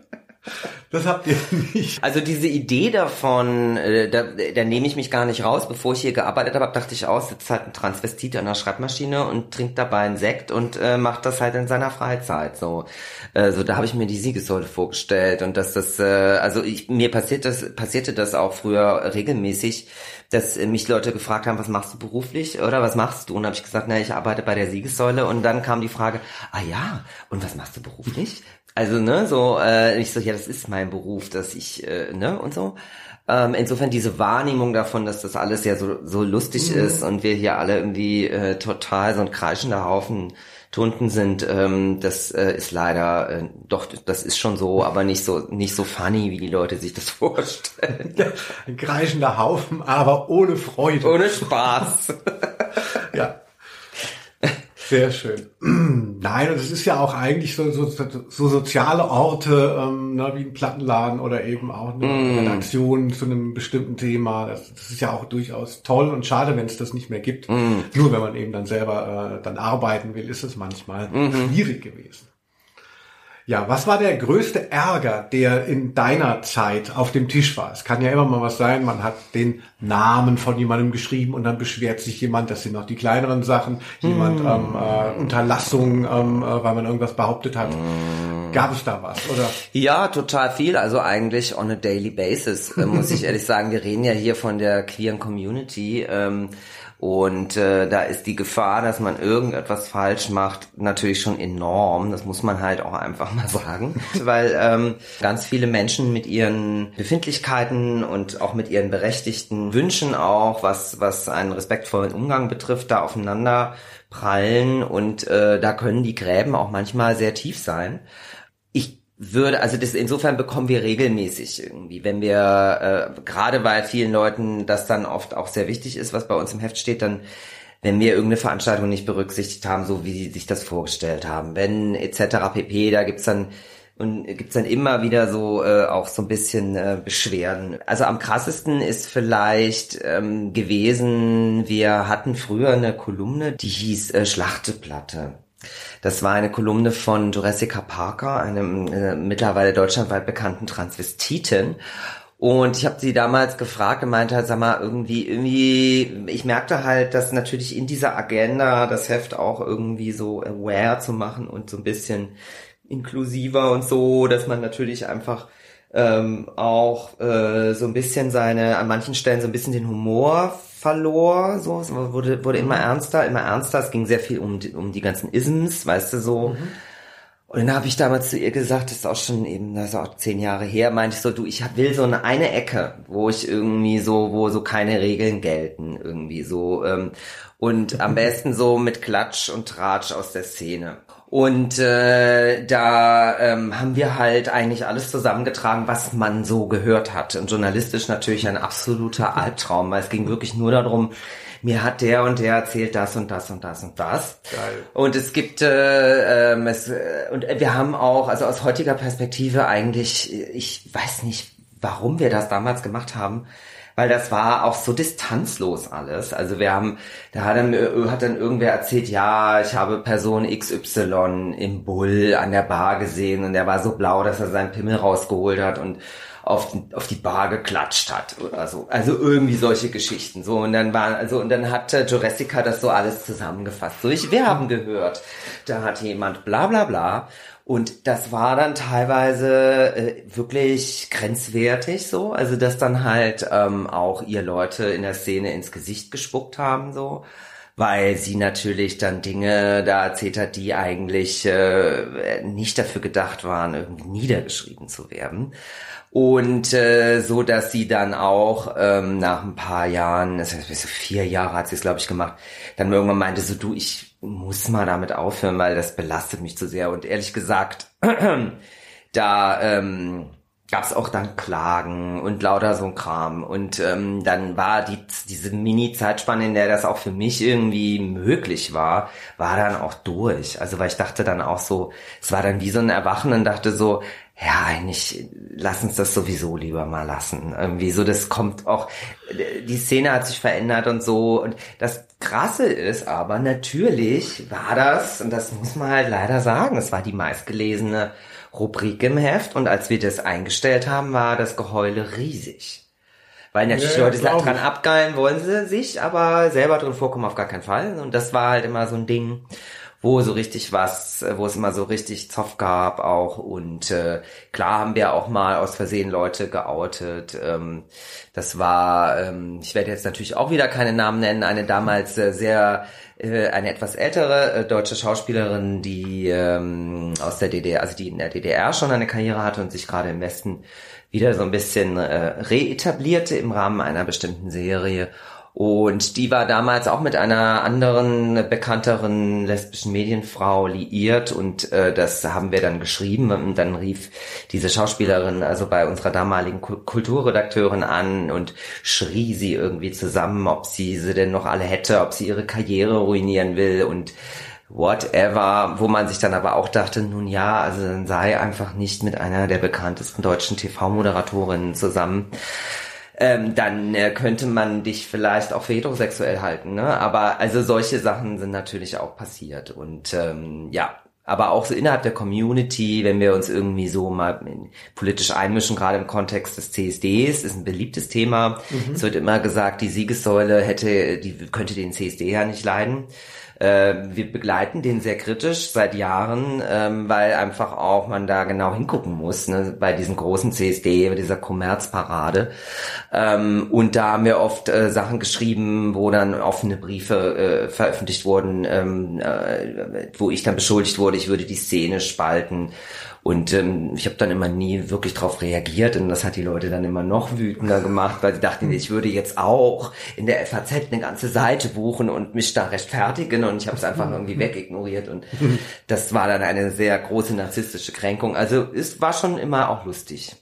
Das habt ihr nicht. Also diese Idee davon, äh, da, da nehme ich mich gar nicht raus. Bevor ich hier gearbeitet habe, dachte ich aus, sitzt halt ein Transvestit an der Schreibmaschine und trinkt dabei einen Sekt und äh, macht das halt in seiner Freizeit. So, äh, so da habe ich mir die Siegessäule vorgestellt und dass das, äh, also ich, mir passiert das, passierte das auch früher regelmäßig, dass mich Leute gefragt haben, was machst du beruflich oder was machst du? Und habe ich gesagt, na, ich arbeite bei der Siegessäule und dann kam die Frage, ah ja, und was machst du beruflich? Also, ne, so, äh, ich so, ja, das ist mein Beruf, dass ich, äh, ne, und so. Ähm, insofern diese Wahrnehmung davon, dass das alles ja so, so lustig mhm. ist und wir hier alle irgendwie äh, total so ein kreischender Haufen Tunden sind, ähm, das äh, ist leider äh, doch, das ist schon so, aber nicht so nicht so funny, wie die Leute sich das [laughs] vorstellen. Ein kreischender Haufen, aber ohne Freude. Ohne Spaß. [laughs] ja. Sehr schön. Nein, und es ist ja auch eigentlich so, so, so soziale Orte, ähm, ne, wie ein Plattenladen oder eben auch eine mm. Redaktion zu einem bestimmten Thema. Das, das, ist ja auch durchaus toll und schade, wenn es das nicht mehr gibt. Mm. Nur wenn man eben dann selber äh, dann arbeiten will, ist es manchmal mm -hmm. schwierig gewesen. Ja, was war der größte Ärger, der in deiner Zeit auf dem Tisch war? Es kann ja immer mal was sein, man hat den Namen von jemandem geschrieben und dann beschwert sich jemand, das sind noch die kleineren Sachen, jemand hm. ähm, äh, Unterlassung, ähm, äh, weil man irgendwas behauptet hat. Hm. Gab es da was, oder? Ja, total viel. Also eigentlich on a daily basis, äh, muss ich [laughs] ehrlich sagen. Wir reden ja hier von der queeren Community. Ähm, und äh, da ist die Gefahr, dass man irgendetwas falsch macht, natürlich schon enorm. Das muss man halt auch einfach [laughs] mal sagen. Weil ähm, ganz viele Menschen mit ihren Befindlichkeiten und auch mit ihren berechtigten Wünschen auch, was, was einen respektvollen Umgang betrifft, da aufeinander prallen und äh, da können die Gräben auch manchmal sehr tief sein. Würde, also das insofern bekommen wir regelmäßig irgendwie, wenn wir, äh, gerade weil vielen Leuten das dann oft auch sehr wichtig ist, was bei uns im Heft steht, dann wenn wir irgendeine Veranstaltung nicht berücksichtigt haben, so wie sie sich das vorgestellt haben, wenn etc. pp, da gibt's dann und gibt's dann immer wieder so äh, auch so ein bisschen äh, Beschwerden. Also am krassesten ist vielleicht ähm, gewesen, wir hatten früher eine Kolumne, die hieß äh, Schlachteplatte. Das war eine Kolumne von Jurassica Parker, einem äh, mittlerweile deutschlandweit bekannten Transvestitin. Und ich habe sie damals gefragt und meinte halt, sag mal, irgendwie, irgendwie, ich merkte halt, dass natürlich in dieser Agenda das Heft auch irgendwie so aware zu machen und so ein bisschen inklusiver und so, dass man natürlich einfach ähm, auch äh, so ein bisschen seine, an manchen Stellen so ein bisschen den Humor verlor, so, es wurde, wurde immer ernster, immer ernster, es ging sehr viel um, die, um die ganzen Isms, weißt du, so. Mhm. Und dann habe ich damals zu ihr gesagt, das ist auch schon eben, das ist auch zehn Jahre her, meinte ich so, du, ich will so eine, eine Ecke, wo ich irgendwie so, wo so keine Regeln gelten, irgendwie so. Ähm, und am besten so mit Klatsch und Tratsch aus der Szene. Und äh, da ähm, haben wir halt eigentlich alles zusammengetragen, was man so gehört hat. Und journalistisch natürlich ein absoluter Albtraum, weil es ging wirklich nur darum, mir hat der und der erzählt das und das und das und das. Geil. Und es gibt äh, ähm, es, äh, und wir haben auch, also aus heutiger Perspektive eigentlich, ich weiß nicht, warum wir das damals gemacht haben, weil das war auch so distanzlos alles. Also wir haben, da hat dann, hat dann irgendwer erzählt, ja, ich habe Person XY im Bull an der Bar gesehen und der war so blau, dass er seinen Pimmel rausgeholt hat und auf, auf die Bar geklatscht hat oder so. Also irgendwie solche Geschichten. So, und dann waren, also, und dann hat äh, Jurassica das so alles zusammengefasst. So, ich, wir haben gehört, da hat jemand bla bla bla. Und das war dann teilweise äh, wirklich grenzwertig so, also dass dann halt ähm, auch ihr Leute in der Szene ins Gesicht gespuckt haben so, weil sie natürlich dann Dinge da erzählt hat, die eigentlich äh, nicht dafür gedacht waren, irgendwie niedergeschrieben zu werden. Und äh, so, dass sie dann auch ähm, nach ein paar Jahren, das heißt, so vier Jahre hat sie es, glaube ich, gemacht, dann irgendwann meinte so, du, ich muss mal damit aufhören, weil das belastet mich zu sehr. Und ehrlich gesagt, [clears throat] da ähm, gab es auch dann Klagen und lauter so ein Kram. Und ähm, dann war die diese Mini-Zeitspanne, in der das auch für mich irgendwie möglich war, war dann auch durch. Also weil ich dachte dann auch so, es war dann wie so ein Erwachen und dachte so, ja, eigentlich lass uns das sowieso lieber mal lassen. Irgendwie so, das kommt auch, die Szene hat sich verändert und so. Und das Krasse ist aber, natürlich war das, und das muss man halt leider sagen, es war die meistgelesene Rubrik im Heft. Und als wir das eingestellt haben, war das Geheule riesig. Weil natürlich ja, Leute dran abgeilen wollen sie sich, aber selber drin vorkommen auf gar keinen Fall. Und das war halt immer so ein Ding. Wo so richtig was, äh, wo es immer so richtig Zoff gab auch. Und äh, klar haben wir auch mal aus Versehen Leute geoutet. Ähm, das war, ähm, ich werde jetzt natürlich auch wieder keine Namen nennen, eine damals äh, sehr äh, eine etwas ältere äh, deutsche Schauspielerin, die ähm, aus der DDR, also die in der DDR schon eine Karriere hatte und sich gerade im Westen wieder so ein bisschen äh, reetablierte im Rahmen einer bestimmten Serie und die war damals auch mit einer anderen bekannteren lesbischen Medienfrau liiert und äh, das haben wir dann geschrieben und dann rief diese Schauspielerin also bei unserer damaligen Kulturredakteurin an und schrie sie irgendwie zusammen, ob sie sie denn noch alle hätte, ob sie ihre Karriere ruinieren will und whatever, wo man sich dann aber auch dachte, nun ja, also dann sei einfach nicht mit einer der bekanntesten deutschen TV-Moderatorinnen zusammen ähm, dann äh, könnte man dich vielleicht auch für heterosexuell halten. Ne? Aber also solche Sachen sind natürlich auch passiert. Und ähm, ja, aber auch so innerhalb der Community, wenn wir uns irgendwie so mal politisch einmischen, gerade im Kontext des CSDs, ist ein beliebtes Thema. Mhm. Es wird immer gesagt, die Siegessäule hätte, die könnte den CSD ja nicht leiden. Äh, wir begleiten den sehr kritisch seit Jahren, ähm, weil einfach auch man da genau hingucken muss, ne, bei diesem großen CSD, bei dieser Kommerzparade. Ähm, und da haben wir oft äh, Sachen geschrieben, wo dann offene Briefe äh, veröffentlicht wurden, ähm, äh, wo ich dann beschuldigt wurde, ich würde die Szene spalten und ähm, ich habe dann immer nie wirklich darauf reagiert und das hat die Leute dann immer noch wütender gemacht, weil sie dachten, ich würde jetzt auch in der FAZ eine ganze Seite buchen und mich da rechtfertigen und ich habe es einfach irgendwie wegignoriert und das war dann eine sehr große narzisstische Kränkung. Also es war schon immer auch lustig.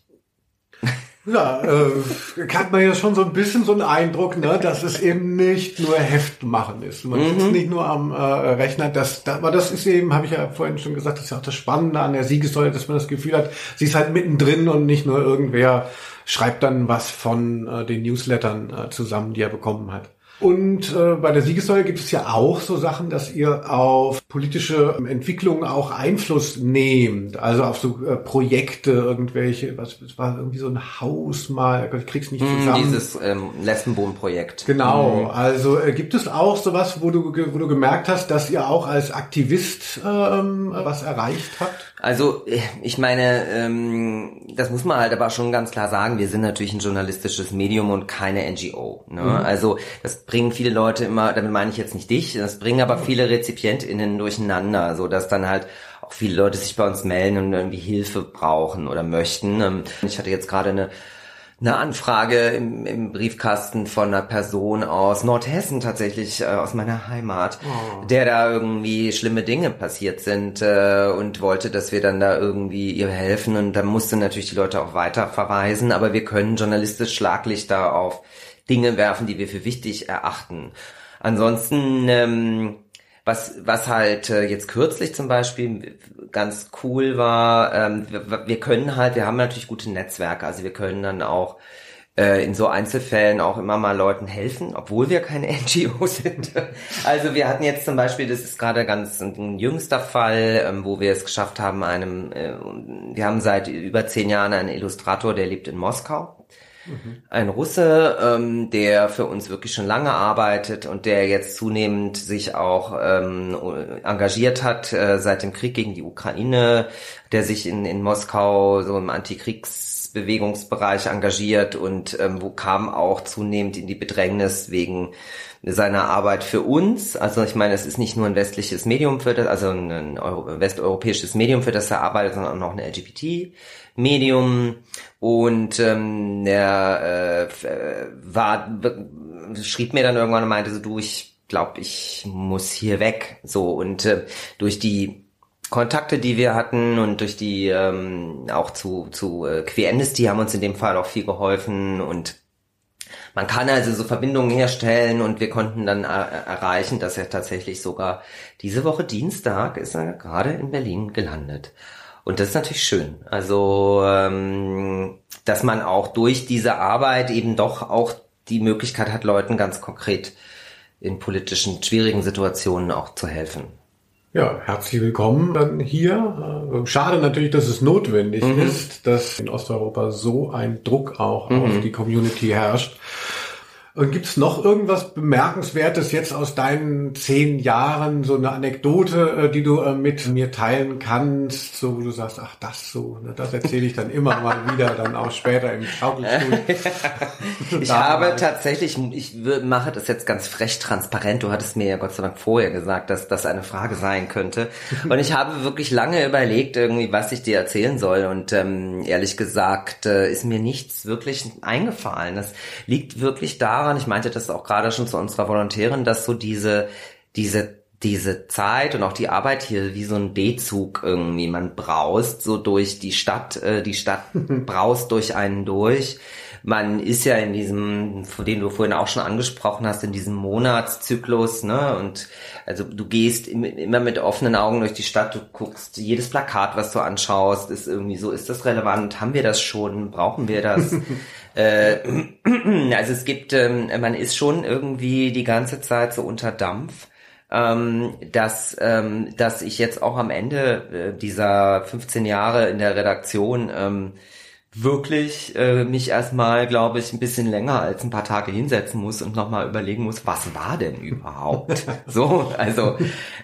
Ja, äh, hat man ja schon so ein bisschen so einen Eindruck, ne, dass es eben nicht nur Heft machen ist. Man mhm. sitzt nicht nur am äh, Rechner. Das, das, aber das ist eben, habe ich ja vorhin schon gesagt, das ist ja auch das Spannende an der Siegessäule, dass man das Gefühl hat, sie ist halt mittendrin und nicht nur irgendwer schreibt dann was von äh, den Newslettern äh, zusammen, die er bekommen hat. Und äh, bei der Siegessäule gibt es ja auch so Sachen, dass ihr auf politische Entwicklungen auch Einfluss nehmt. Also auf so äh, Projekte, irgendwelche, was es war irgendwie so ein Haus mal, ich krieg's nicht hm, zusammen. Dieses ähm, Lesbenwohnprojekt. Genau, mhm. also äh, gibt es auch sowas, wo du, wo du gemerkt hast, dass ihr auch als Aktivist ähm, was erreicht habt? Also ich meine, ähm, das muss man halt aber schon ganz klar sagen, wir sind natürlich ein journalistisches Medium und keine NGO. Ne? Mhm. Also das bringen viele Leute immer, damit meine ich jetzt nicht dich, das bringen aber viele RezipientInnen durcheinander, so dass dann halt auch viele Leute sich bei uns melden und irgendwie Hilfe brauchen oder möchten. Ähm, ich hatte jetzt gerade eine eine Anfrage im, im Briefkasten von einer Person aus Nordhessen tatsächlich, äh, aus meiner Heimat, oh. der da irgendwie schlimme Dinge passiert sind äh, und wollte, dass wir dann da irgendwie ihr helfen und da musste natürlich die Leute auch weiter verweisen, aber wir können journalistisch Schlaglichter auf Dinge werfen, die wir für wichtig erachten. Ansonsten ähm, was, was halt äh, jetzt kürzlich zum Beispiel ganz cool war, ähm, wir, wir können halt, wir haben natürlich gute Netzwerke, also wir können dann auch äh, in so Einzelfällen auch immer mal Leuten helfen, obwohl wir keine [laughs] NGO sind. Also wir hatten jetzt zum Beispiel, das ist gerade ganz ein jüngster Fall, ähm, wo wir es geschafft haben, einem, äh, wir haben seit über zehn Jahren einen Illustrator, der lebt in Moskau ein Russe, ähm, der für uns wirklich schon lange arbeitet und der jetzt zunehmend sich auch ähm, engagiert hat äh, seit dem Krieg gegen die Ukraine, der sich in, in Moskau so im Antikriegsbewegungsbereich engagiert und ähm, wo kam auch zunehmend in die Bedrängnis wegen seiner Arbeit für uns. Also ich meine, es ist nicht nur ein westliches Medium für das, also ein Euro, westeuropäisches Medium, für das er arbeitet, sondern auch noch ein LGBT-Medium. Und ähm, er äh, war, schrieb mir dann irgendwann und meinte so, du, ich glaube, ich muss hier weg. So und äh, durch die Kontakte, die wir hatten und durch die ähm, auch zu zu äh, Queer Amnesty haben uns in dem Fall auch viel geholfen und man kann also so Verbindungen herstellen und wir konnten dann äh, erreichen, dass er tatsächlich sogar diese Woche Dienstag ist er gerade in Berlin gelandet. Und das ist natürlich schön. Also, ähm, dass man auch durch diese Arbeit eben doch auch die Möglichkeit hat, Leuten ganz konkret in politischen schwierigen Situationen auch zu helfen. Ja, herzlich willkommen dann hier. Äh, schade natürlich, dass es notwendig mhm. ist, dass in Osteuropa so ein Druck auch mhm. auf die Community herrscht. Und gibt's noch irgendwas Bemerkenswertes jetzt aus deinen zehn Jahren, so eine Anekdote, äh, die du äh, mit mir teilen kannst, so wo du sagst, ach das so, ne, das erzähle ich dann immer mal wieder, dann auch später im Schaukelstuhl. [laughs] ich habe tatsächlich, ich mache das jetzt ganz frech transparent, du hattest mir ja Gott sei Dank vorher gesagt, dass das eine Frage sein könnte. [laughs] Und ich habe wirklich lange überlegt, irgendwie, was ich dir erzählen soll. Und ähm, ehrlich gesagt äh, ist mir nichts wirklich eingefallen. Das liegt wirklich daran, daran, ich meinte das auch gerade schon zu unserer Volontärin, dass so diese, diese diese Zeit und auch die Arbeit hier wie so ein D-Zug irgendwie. Man braust so durch die Stadt, äh, die Stadt [laughs] braust durch einen durch. Man ist ja in diesem, von dem du vorhin auch schon angesprochen hast, in diesem Monatszyklus, ne? Und also du gehst immer mit offenen Augen durch die Stadt, du guckst jedes Plakat, was du anschaust, ist irgendwie so, ist das relevant? Haben wir das schon? Brauchen wir das? [laughs] Äh, [clears throat] also es gibt, ähm, man ist schon irgendwie die ganze Zeit so unter Dampf. Ähm, dass, ähm, dass ich jetzt auch am Ende äh, dieser 15 Jahre in der Redaktion ähm, wirklich äh, mich erstmal, glaube ich, ein bisschen länger als ein paar Tage hinsetzen muss und nochmal überlegen muss, was war denn überhaupt? [laughs] so, also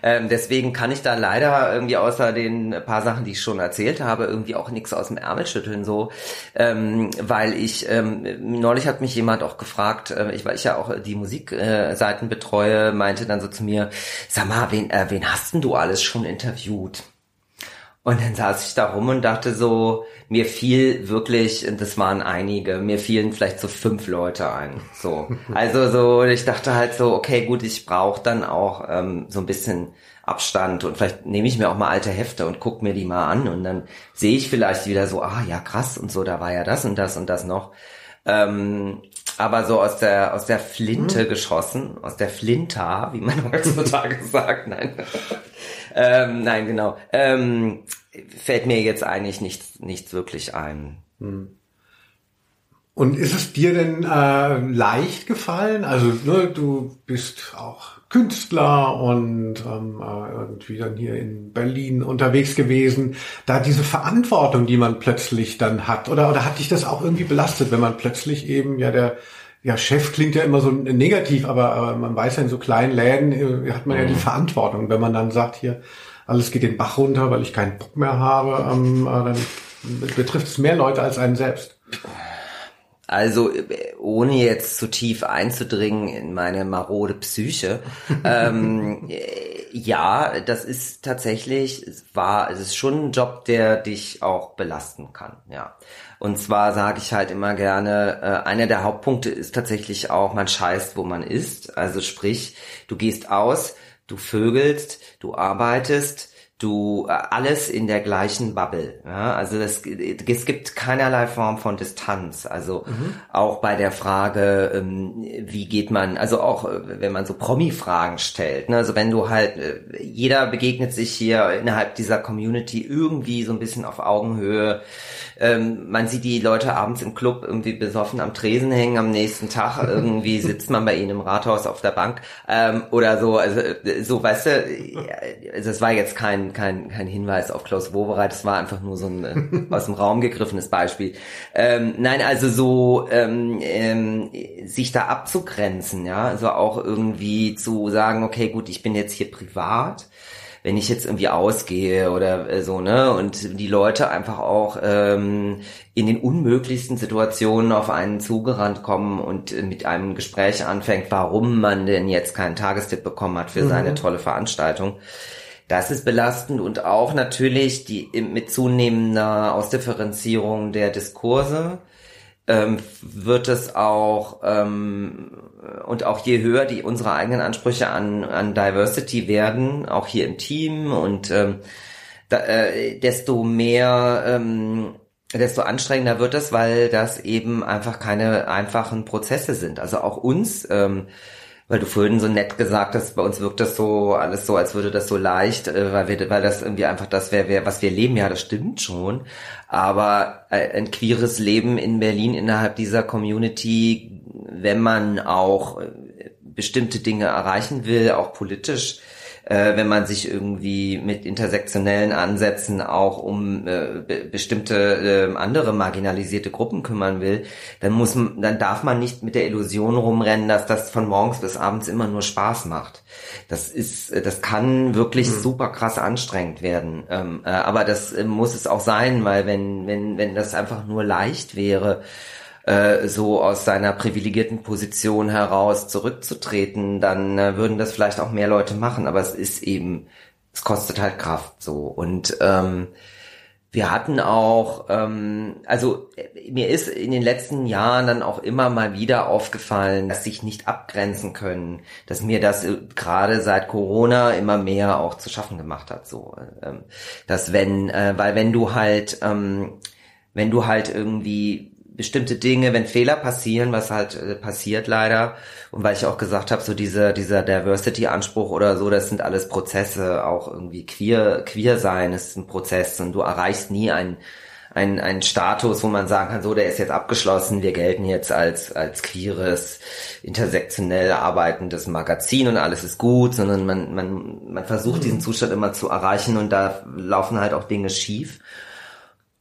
ähm, deswegen kann ich da leider irgendwie außer den paar Sachen, die ich schon erzählt habe, irgendwie auch nichts aus dem Ärmel schütteln, so, ähm, weil ich, ähm, neulich hat mich jemand auch gefragt, äh, ich, weil ich ja auch die Musikseiten äh, betreue, meinte dann so zu mir, sag mal, wen, äh, wen hast denn du alles schon interviewt? Und dann saß ich da rum und dachte so, mir fiel wirklich, das waren einige, mir fielen vielleicht so fünf Leute ein. So. [laughs] Also so, ich dachte halt so, okay, gut, ich brauche dann auch ähm, so ein bisschen Abstand und vielleicht nehme ich mir auch mal alte Hefte und guck mir die mal an und dann sehe ich vielleicht wieder so, ah ja, krass und so, da war ja das und das und das noch. Ähm, aber so aus der aus der Flinte mhm. geschossen, aus der Flinta, wie man [laughs] heutzutage sagt, nein. [laughs] ähm, nein, genau. Ähm, fällt mir jetzt eigentlich nichts, nichts wirklich ein. Hm. Und ist es dir denn äh, leicht gefallen? Also ne, du bist auch Künstler und ähm, äh, irgendwie dann hier in Berlin unterwegs gewesen. Da diese Verantwortung, die man plötzlich dann hat, oder oder hat dich das auch irgendwie belastet, wenn man plötzlich eben ja der ja, Chef klingt ja immer so negativ, aber, aber man weiß ja, in so kleinen Läden äh, hat man ja die mhm. Verantwortung. Wenn man dann sagt, hier, alles geht den Bach runter, weil ich keinen Bock mehr habe, ähm, äh, dann betrifft es mehr Leute als einen selbst. Also ohne jetzt zu tief einzudringen in meine marode Psyche, [laughs] ähm, ja, das ist tatsächlich, es war, es ist schon ein Job, der dich auch belasten kann, ja. Und zwar sage ich halt immer gerne, äh, einer der Hauptpunkte ist tatsächlich auch, man scheißt, wo man ist. Also sprich, du gehst aus, du vögelst, du arbeitest, du äh, alles in der gleichen Bubble. Ja? Also das, es gibt keinerlei Form von Distanz. Also mhm. auch bei der Frage, ähm, wie geht man, also auch äh, wenn man so Promi-Fragen stellt. Ne? Also wenn du halt, äh, jeder begegnet sich hier innerhalb dieser Community irgendwie so ein bisschen auf Augenhöhe. Ähm, man sieht die Leute abends im Club irgendwie besoffen am Tresen hängen, am nächsten Tag [laughs] irgendwie sitzt man bei ihnen im Rathaus auf der Bank ähm, oder so. Also so, weißt du, also es war jetzt kein kein, kein, Hinweis auf Klaus Wowereit, das war einfach nur so ein äh, [laughs] aus dem Raum gegriffenes Beispiel. Ähm, nein, also so ähm, ähm, sich da abzugrenzen, ja, also auch irgendwie zu sagen, okay, gut, ich bin jetzt hier privat wenn ich jetzt irgendwie ausgehe oder äh, so, ne, und die Leute einfach auch ähm, in den unmöglichsten Situationen auf einen zugerannt kommen und äh, mit einem Gespräch anfängt, warum man denn jetzt keinen Tagestipp bekommen hat für mhm. seine tolle Veranstaltung. Das ist belastend und auch natürlich die mit zunehmender Ausdifferenzierung der Diskurse ähm, wird es auch ähm, und auch je höher die unsere eigenen Ansprüche an, an Diversity werden, auch hier im Team und ähm, da, äh, desto mehr ähm, desto anstrengender wird es, weil das eben einfach keine einfachen Prozesse sind. Also auch uns ähm, weil du vorhin so nett gesagt hast, bei uns wirkt das so alles so, als würde das so leicht, äh, weil wir, weil das irgendwie einfach das wäre, was wir leben. Ja, das stimmt schon. Aber äh, ein queeres Leben in Berlin innerhalb dieser Community, wenn man auch äh, bestimmte Dinge erreichen will, auch politisch, äh, wenn man sich irgendwie mit intersektionellen Ansätzen auch um äh, be bestimmte äh, andere marginalisierte Gruppen kümmern will, dann muss man, dann darf man nicht mit der Illusion rumrennen, dass das von morgens bis abends immer nur Spaß macht. Das ist, das kann wirklich mhm. super krass anstrengend werden. Ähm, äh, aber das äh, muss es auch sein, weil wenn wenn wenn das einfach nur leicht wäre, äh, so aus seiner privilegierten Position heraus zurückzutreten, dann äh, würden das vielleicht auch mehr Leute machen. Aber es ist eben, es kostet halt Kraft so. Und ähm, wir hatten auch, ähm, also äh, mir ist in den letzten Jahren dann auch immer mal wieder aufgefallen, dass sich nicht abgrenzen können, dass mir das äh, gerade seit Corona immer mehr auch zu schaffen gemacht hat. So, ähm, dass wenn, äh, weil wenn du halt, ähm, wenn du halt irgendwie bestimmte Dinge, wenn Fehler passieren, was halt äh, passiert leider, und weil ich auch gesagt habe, so dieser dieser Diversity-Anspruch oder so, das sind alles Prozesse, auch irgendwie queer queer sein ist ein Prozess. Und du erreichst nie einen ein, ein Status, wo man sagen kann, so, der ist jetzt abgeschlossen, wir gelten jetzt als, als queeres, intersektionell arbeitendes Magazin und alles ist gut, sondern man, man, man versucht diesen Zustand immer zu erreichen und da laufen halt auch Dinge schief.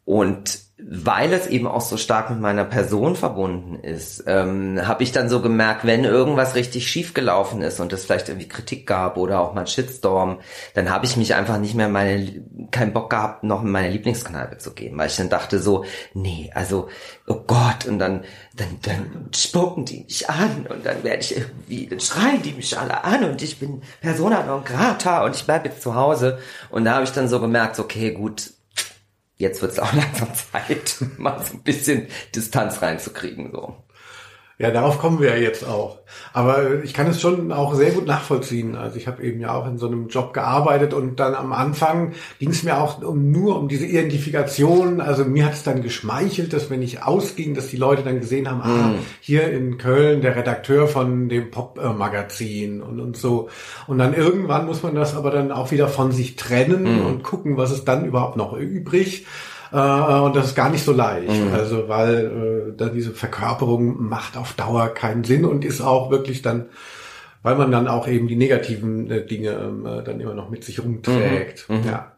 Und weil es eben auch so stark mit meiner Person verbunden ist, ähm, habe ich dann so gemerkt, wenn irgendwas richtig schief gelaufen ist und es vielleicht irgendwie Kritik gab oder auch mal Shitstorm, dann habe ich mich einfach nicht mehr meine keinen Bock gehabt, noch in meine Lieblingskneipe zu gehen, weil ich dann dachte so, nee, also oh Gott und dann dann dann spucken die mich an und dann werde ich irgendwie, dann schreien die mich alle an und ich bin Persona non grata und ich bleibe jetzt zu Hause. Und da habe ich dann so gemerkt, okay, gut, jetzt wird es auch [laughs] langsam Zeit, mal so ein bisschen Distanz reinzukriegen. So. Ja, darauf kommen wir ja jetzt auch. Aber ich kann es schon auch sehr gut nachvollziehen. Also ich habe eben ja auch in so einem Job gearbeitet und dann am Anfang ging es mir auch um, nur um diese Identifikation. Also mir hat es dann geschmeichelt, dass wenn ich ausging, dass die Leute dann gesehen haben, ah, mhm. hier in Köln der Redakteur von dem Pop-Magazin und, und so. Und dann irgendwann muss man das aber dann auch wieder von sich trennen mm. und gucken, was ist dann überhaupt noch übrig. Äh, und das ist gar nicht so leicht. Mhm. Also weil äh, da diese Verkörperung macht auf Dauer keinen Sinn und ist auch wirklich dann, weil man dann auch eben die negativen äh, Dinge ähm, äh, dann immer noch mit sich rumträgt. Mhm. mhm. Ja.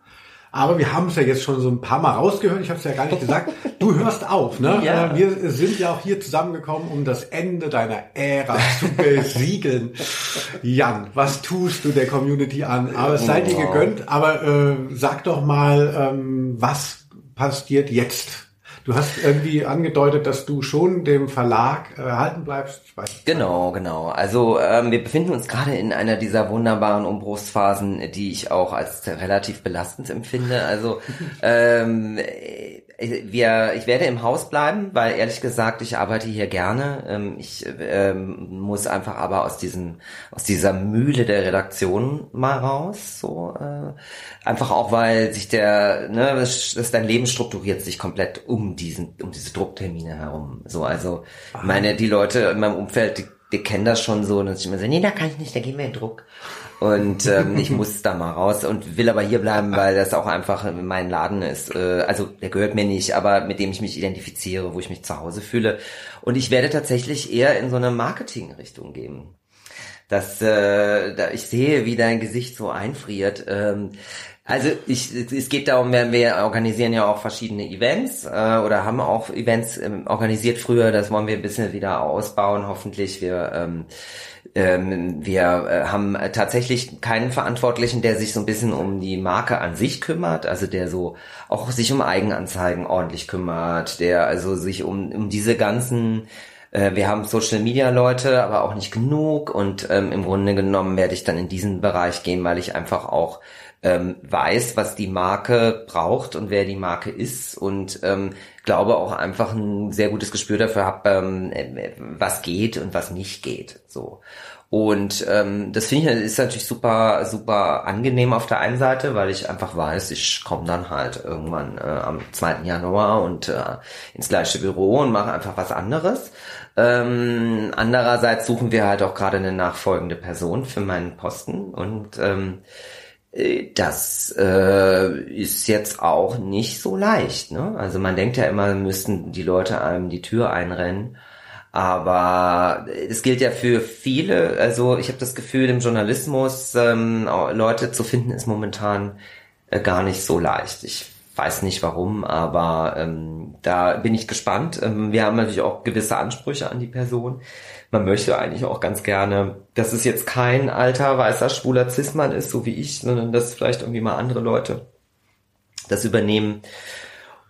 Aber wir haben es ja jetzt schon so ein paar Mal rausgehört. Ich habe es ja gar nicht gesagt. Du hörst auf, ne? Ja. Äh, wir sind ja auch hier zusammengekommen, um das Ende deiner Ära zu besiegeln. [laughs] Jan, was tust du der Community an? Aber es sei dir gegönnt. Aber äh, sag doch mal, ähm, was passiert jetzt? Du hast irgendwie angedeutet, dass du schon dem Verlag erhalten äh, bleibst. Ich weiß nicht. Genau, genau. Also ähm, wir befinden uns gerade in einer dieser wunderbaren Umbruchsphasen, die ich auch als relativ belastend empfinde. Also [laughs] ähm, wir, ich werde im Haus bleiben, weil ehrlich gesagt, ich arbeite hier gerne. Ähm, ich ähm, muss einfach aber aus diesem, aus dieser Mühle der Redaktion mal raus. So äh, einfach auch, weil sich der, ne, das, das dein Leben strukturiert sich komplett um diesen, um diese Drucktermine herum. So, also Aha. meine die Leute in meinem Umfeld, die, die kennen das schon so, dass ich immer so, nee, da kann ich nicht, da gehen wir in Druck. Und [laughs] ähm, ich muss da mal raus und will aber hier bleiben, weil das auch einfach mein Laden ist. Äh, also der gehört mir nicht, aber mit dem ich mich identifiziere, wo ich mich zu Hause fühle. Und ich werde tatsächlich eher in so eine Marketing-Richtung gehen. Dass äh, da ich sehe, wie dein Gesicht so einfriert. Ähm, also ich, es geht darum, wir, wir organisieren ja auch verschiedene Events äh, oder haben auch Events ähm, organisiert früher. Das wollen wir ein bisschen wieder ausbauen, hoffentlich. Wir ähm, ähm, wir äh, haben tatsächlich keinen Verantwortlichen, der sich so ein bisschen um die Marke an sich kümmert, also der so auch sich um Eigenanzeigen ordentlich kümmert, der also sich um, um diese ganzen äh, wir haben Social Media Leute, aber auch nicht genug und ähm, im Grunde genommen werde ich dann in diesen Bereich gehen, weil ich einfach auch ähm, weiß, was die Marke braucht und wer die Marke ist und ähm, glaube auch einfach ein sehr gutes Gespür dafür habe, ähm, was geht und was nicht geht. So. Und ähm, das finde ich ist natürlich super, super angenehm auf der einen Seite, weil ich einfach weiß, ich komme dann halt irgendwann äh, am 2. Januar und äh, ins gleiche Büro und mache einfach was anderes. Ähm, andererseits suchen wir halt auch gerade eine nachfolgende Person für meinen Posten und ähm, äh, das äh, ist jetzt auch nicht so leicht. Ne? Also man denkt ja immer, müssten die Leute einem die Tür einrennen. Aber es gilt ja für viele, also ich habe das Gefühl, im Journalismus ähm, Leute zu finden ist momentan äh, gar nicht so leicht. Ich weiß nicht warum, aber ähm, da bin ich gespannt. Ähm, wir haben natürlich auch gewisse Ansprüche an die Person. Man möchte eigentlich auch ganz gerne, dass es jetzt kein alter, weißer, schwuler Cis-Mann ist, so wie ich, sondern dass vielleicht irgendwie mal andere Leute das übernehmen.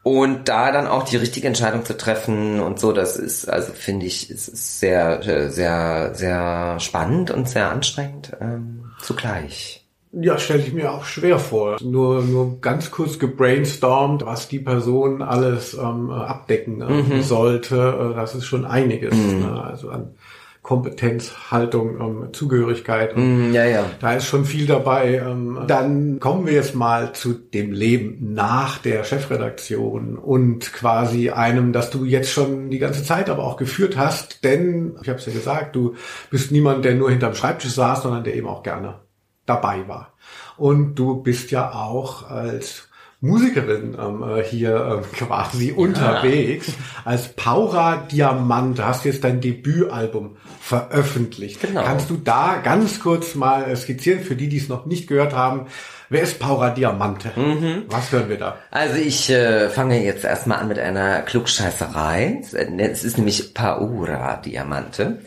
Und da dann auch die richtige Entscheidung zu treffen und so, das ist, also finde ich, es ist sehr, sehr, sehr spannend und sehr anstrengend ähm, zugleich. Ja, stelle ich mir auch schwer vor. Nur, nur ganz kurz gebrainstormt, was die Person alles ähm, abdecken äh, mhm. sollte. Äh, das ist schon einiges. Mhm. Ne? Also an Kompetenz, Haltung, ähm, Zugehörigkeit. Mm, ja, ja. Da ist schon viel dabei. Ähm, dann kommen wir jetzt mal zu dem Leben nach der Chefredaktion und quasi einem, das du jetzt schon die ganze Zeit aber auch geführt hast. Denn, ich habe es ja gesagt, du bist niemand, der nur hinterm Schreibtisch saß, sondern der eben auch gerne dabei war. Und du bist ja auch als Musikerin ähm, äh, hier äh, [laughs] quasi ja. unterwegs. Als Paura Diamant hast du jetzt dein Debütalbum veröffentlicht. Genau. Kannst du da ganz kurz mal skizzieren, für die, die es noch nicht gehört haben, Wer ist Paura Diamante? Mhm. Was hören wir da? Also ich äh, fange jetzt erstmal an mit einer Klugscheißerei. Es ist nämlich Paura Diamante.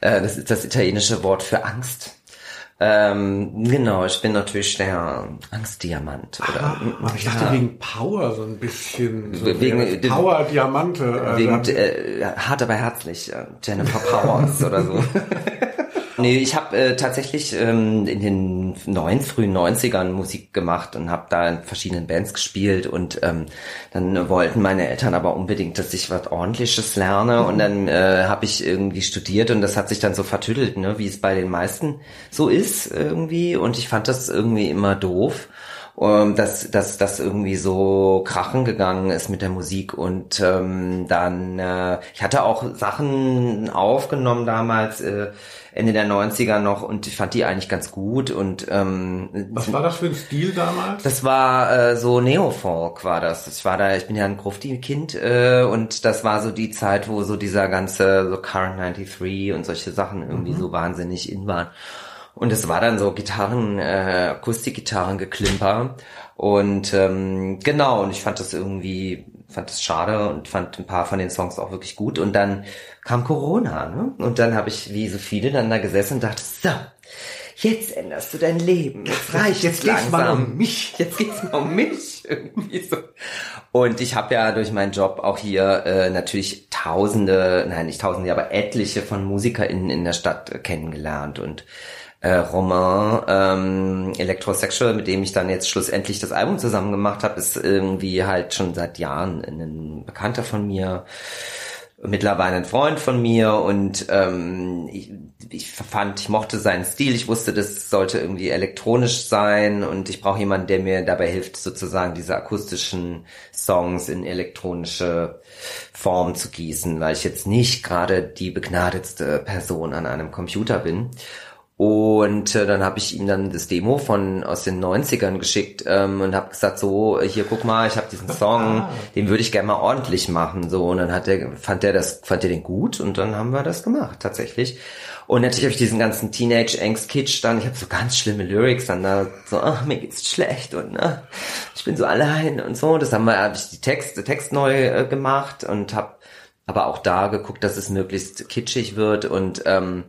Äh, das ist das italienische Wort für Angst. Ähm, genau, ich bin natürlich der Angstdiamant. Oder, ah, aber ich dachte ja. wegen Power so ein bisschen. So wegen Power Diamante. Wegen äh, hart aber herzlich, äh, Jennifer [laughs] Powers oder so. [laughs] Nee, ich habe äh, tatsächlich ähm, in den neun, frühen 90ern Musik gemacht und habe da in verschiedenen Bands gespielt und ähm, dann wollten meine Eltern aber unbedingt, dass ich was ordentliches lerne und dann äh, habe ich irgendwie studiert und das hat sich dann so vertüdelt, ne, wie es bei den meisten so ist irgendwie und ich fand das irgendwie immer doof ähm, dass, dass das irgendwie so krachen gegangen ist mit der Musik und ähm, dann äh, ich hatte auch Sachen aufgenommen damals äh, Ende der 90er noch und ich fand die eigentlich ganz gut und ähm, Was war das für ein Stil damals? Das war äh, so Neofolk war das. Ich war da, ich bin ja ein Grufti-Kind äh, und das war so die Zeit, wo so dieser ganze so Current 93 und solche Sachen irgendwie mhm. so wahnsinnig in waren. Und es war dann so Gitarren, äh, Akustikgitarren geklimper. Und ähm, genau, und ich fand das irgendwie, fand das schade und fand ein paar von den Songs auch wirklich gut. Und dann kam Corona, ne? Und dann habe ich, wie so viele, dann da gesessen und dachte, so, jetzt änderst du dein Leben. Jetzt reicht [laughs] jetzt langsam. Mal um mich. [laughs] Jetzt geht's mal um mich. [laughs] Irgendwie so. Und ich habe ja durch meinen Job auch hier äh, natürlich Tausende, nein, nicht Tausende, aber etliche von MusikerInnen in der Stadt äh, kennengelernt und äh, Romain ähm, Electrosexual, mit dem ich dann jetzt schlussendlich das Album zusammen gemacht habe, ist irgendwie halt schon seit Jahren ein Bekannter von mir, mittlerweile ein Freund von mir und ähm, ich, ich fand, ich mochte seinen Stil, ich wusste, das sollte irgendwie elektronisch sein und ich brauche jemanden, der mir dabei hilft, sozusagen diese akustischen Songs in elektronische Form zu gießen, weil ich jetzt nicht gerade die begnadetste Person an einem Computer bin. Und äh, dann habe ich ihm dann das Demo von aus den 90ern geschickt ähm, und habe gesagt, so, hier guck mal, ich habe diesen Song, ah. den würde ich gerne mal ordentlich machen. So, und dann hat er, fand er das, fand er den gut und dann haben wir das gemacht, tatsächlich. Und natürlich habe ich diesen ganzen Teenage-Angst-Kitsch dann, ich habe so ganz schlimme Lyrics dann da, so, ach, mir geht's schlecht und ne, ich bin so allein und so. Das haben wir, habe ich die Text, Text neu äh, gemacht und habe aber auch da geguckt, dass es möglichst kitschig wird und ähm,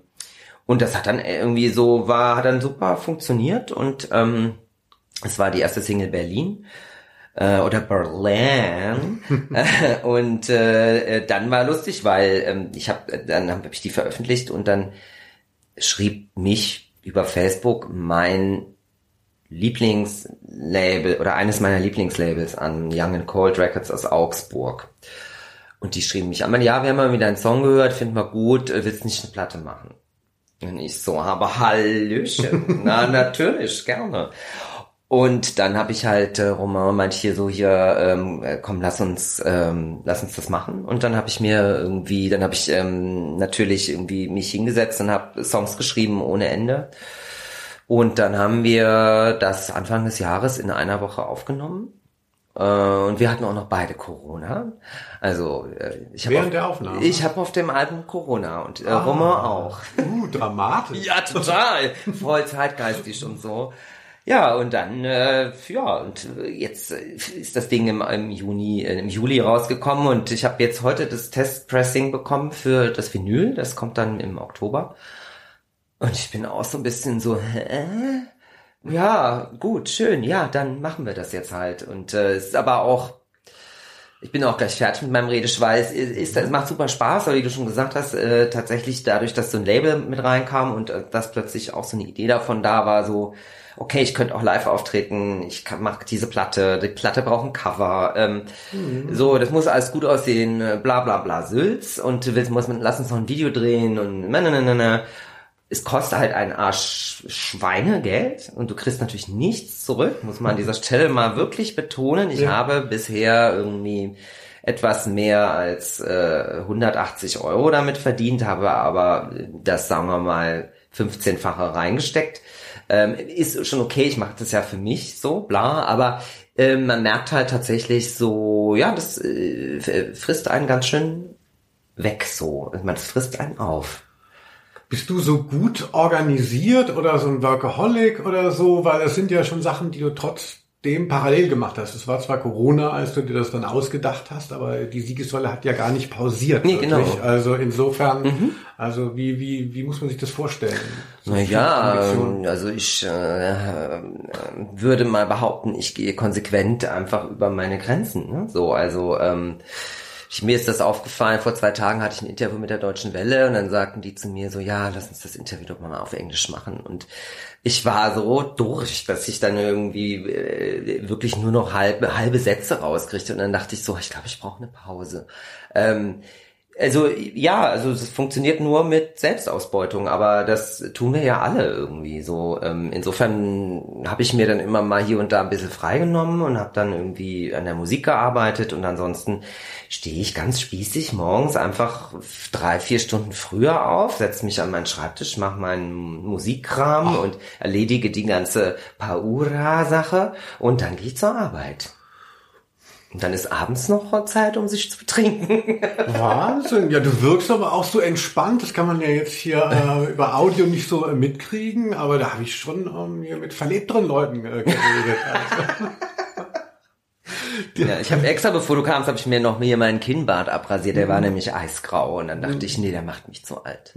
und das hat dann irgendwie so, war, hat dann super funktioniert und ähm, es war die erste Single Berlin äh, oder Berlin [laughs] und äh, dann war lustig, weil ähm, ich habe dann habe ich die veröffentlicht und dann schrieb mich über Facebook mein Lieblingslabel oder eines meiner Lieblingslabels an Young and Cold Records aus Augsburg. Und die schrieben mich an, ja, wir haben mal wieder einen Song gehört, finden wir gut, äh, willst nicht eine Platte machen? Und ich so, aber Hallöchen. [laughs] Na, natürlich, gerne. Und dann habe ich halt, äh, Romain meinte hier so, hier, ähm, äh, komm, lass uns, ähm, lass uns das machen. Und dann habe ich mir irgendwie, dann habe ich ähm, natürlich irgendwie mich hingesetzt und habe Songs geschrieben ohne Ende. Und dann haben wir das Anfang des Jahres in einer Woche aufgenommen. Äh, und wir hatten auch noch beide Corona. Also äh, ich habe Während auf, der Aufnahme? Ich habe auf dem Album Corona und äh, Ah. Romain auch. Uh, dramatisch. Ja, total. Voll zeitgeistig und so. Ja, und dann, äh, ja, und jetzt äh, ist das Ding im, im Juni, äh, im Juli rausgekommen und ich habe jetzt heute das Testpressing bekommen für das Vinyl. Das kommt dann im Oktober. Und ich bin auch so ein bisschen so, hä? Ja, gut, schön, ja, dann machen wir das jetzt halt. Und äh, es ist aber auch ich bin auch gleich fertig mit meinem Redeschweiß. Es, ist, es macht super Spaß, aber wie du schon gesagt hast, äh, tatsächlich dadurch, dass so ein Label mit reinkam und äh, dass plötzlich auch so eine Idee davon da war, so, okay, ich könnte auch live auftreten, ich kann, mach diese Platte, die Platte braucht ein Cover, ähm, so, das muss alles gut aussehen, äh, bla bla bla Sülz und du willst, muss man, lass uns noch ein Video drehen und na, na, na, na. Es kostet halt ein Arsch Schweinegeld und du kriegst natürlich nichts zurück, muss man an dieser Stelle mal wirklich betonen. Ich Ja. habe bisher irgendwie etwas mehr als äh, 180 Euro damit verdient, habe aber das, sagen wir mal, 15-fache reingesteckt. Ähm, ist schon okay, ich mache das ja für mich so, bla, aber ähm, man merkt halt tatsächlich so, ja, das äh, frisst einen ganz schön weg so. Man frisst einen auf. Bist du so gut organisiert oder so ein Workaholic oder so? Weil das sind ja schon Sachen, die du trotzdem parallel gemacht hast. Es war zwar Corona, als du dir das dann ausgedacht hast, aber die Siegessäule hat ja gar nicht pausiert. Nee, genau. Also insofern, also wie, wie, wie muss man sich das vorstellen? So Naja, ähm, also ich äh, äh, würde mal behaupten, ich gehe konsequent einfach über meine Grenzen. Ne? So, also ähm, ich, mir ist das aufgefallen, vor zwei Tagen hatte ich ein Interview mit der Deutschen Welle und dann sagten die zu mir so, ja, lass uns das Interview doch mal auf Englisch machen. Und ich war so durch, dass ich dann irgendwie äh, wirklich nur noch halbe, halbe Sätze rauskriegte. Und dann dachte ich so, ich glaube, ich brauche eine Pause. Ähm, also ja, also es funktioniert nur mit Selbstausbeutung, aber das tun wir ja alle irgendwie so. Ähm, insofern habe ich mir dann immer mal hier und da ein bisschen freigenommen und habe dann irgendwie an der Musik gearbeitet und ansonsten stehe ich ganz spießig morgens einfach drei, vier Stunden früher auf, setze mich an meinen Schreibtisch, mache meinen Musikkram und erledige die ganze Paura-Sache und dann gehe ich zur Arbeit. Und dann ist abends noch Zeit, um sich zu betrinken. [laughs] Wahnsinn. Ja, du wirkst aber auch so entspannt. Das kann man ja jetzt hier äh, [laughs] über Audio nicht so äh, mitkriegen, aber da habe ich schon ähm, hier mit verlebteren Leuten äh, geredet. Also. [laughs] Ja, ich habe extra, bevor du kamst, habe ich mir noch hier meinen Kinnbart abrasiert. Der war nämlich eisgrau und dann dachte ich, nee, der macht mich zu alt.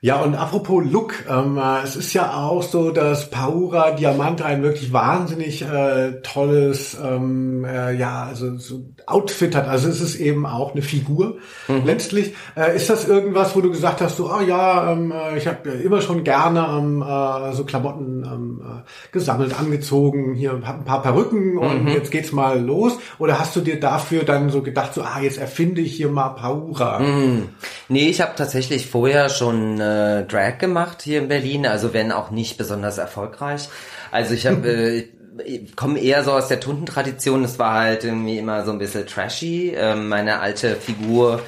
Ja, und apropos Look, ähm, äh, es ist ja auch so, dass Paura Diamante ein wirklich wahnsinnig äh, tolles, ähm, äh, ja, also so Outfit hat. Also es ist eben auch eine Figur. Letztlich äh, ist das irgendwas, wo du gesagt hast, so, ah ja, ähm, äh, ich habe immer schon gerne ähm, äh, so Klamotten ähm, äh, gesammelt, angezogen, hier hab ein paar Perücken und jetzt geht's mal los. Oder hast du dir dafür dann so gedacht, so, ah, jetzt erfinde ich hier mal Paura? Nee, ich habe tatsächlich vorher schon äh, Drag gemacht hier in Berlin, also wenn auch nicht besonders erfolgreich. Also ich habe [laughs] äh, komme eher so aus der Tundentradition, es war halt irgendwie immer so ein bisschen trashy. Ähm, meine alte Figur,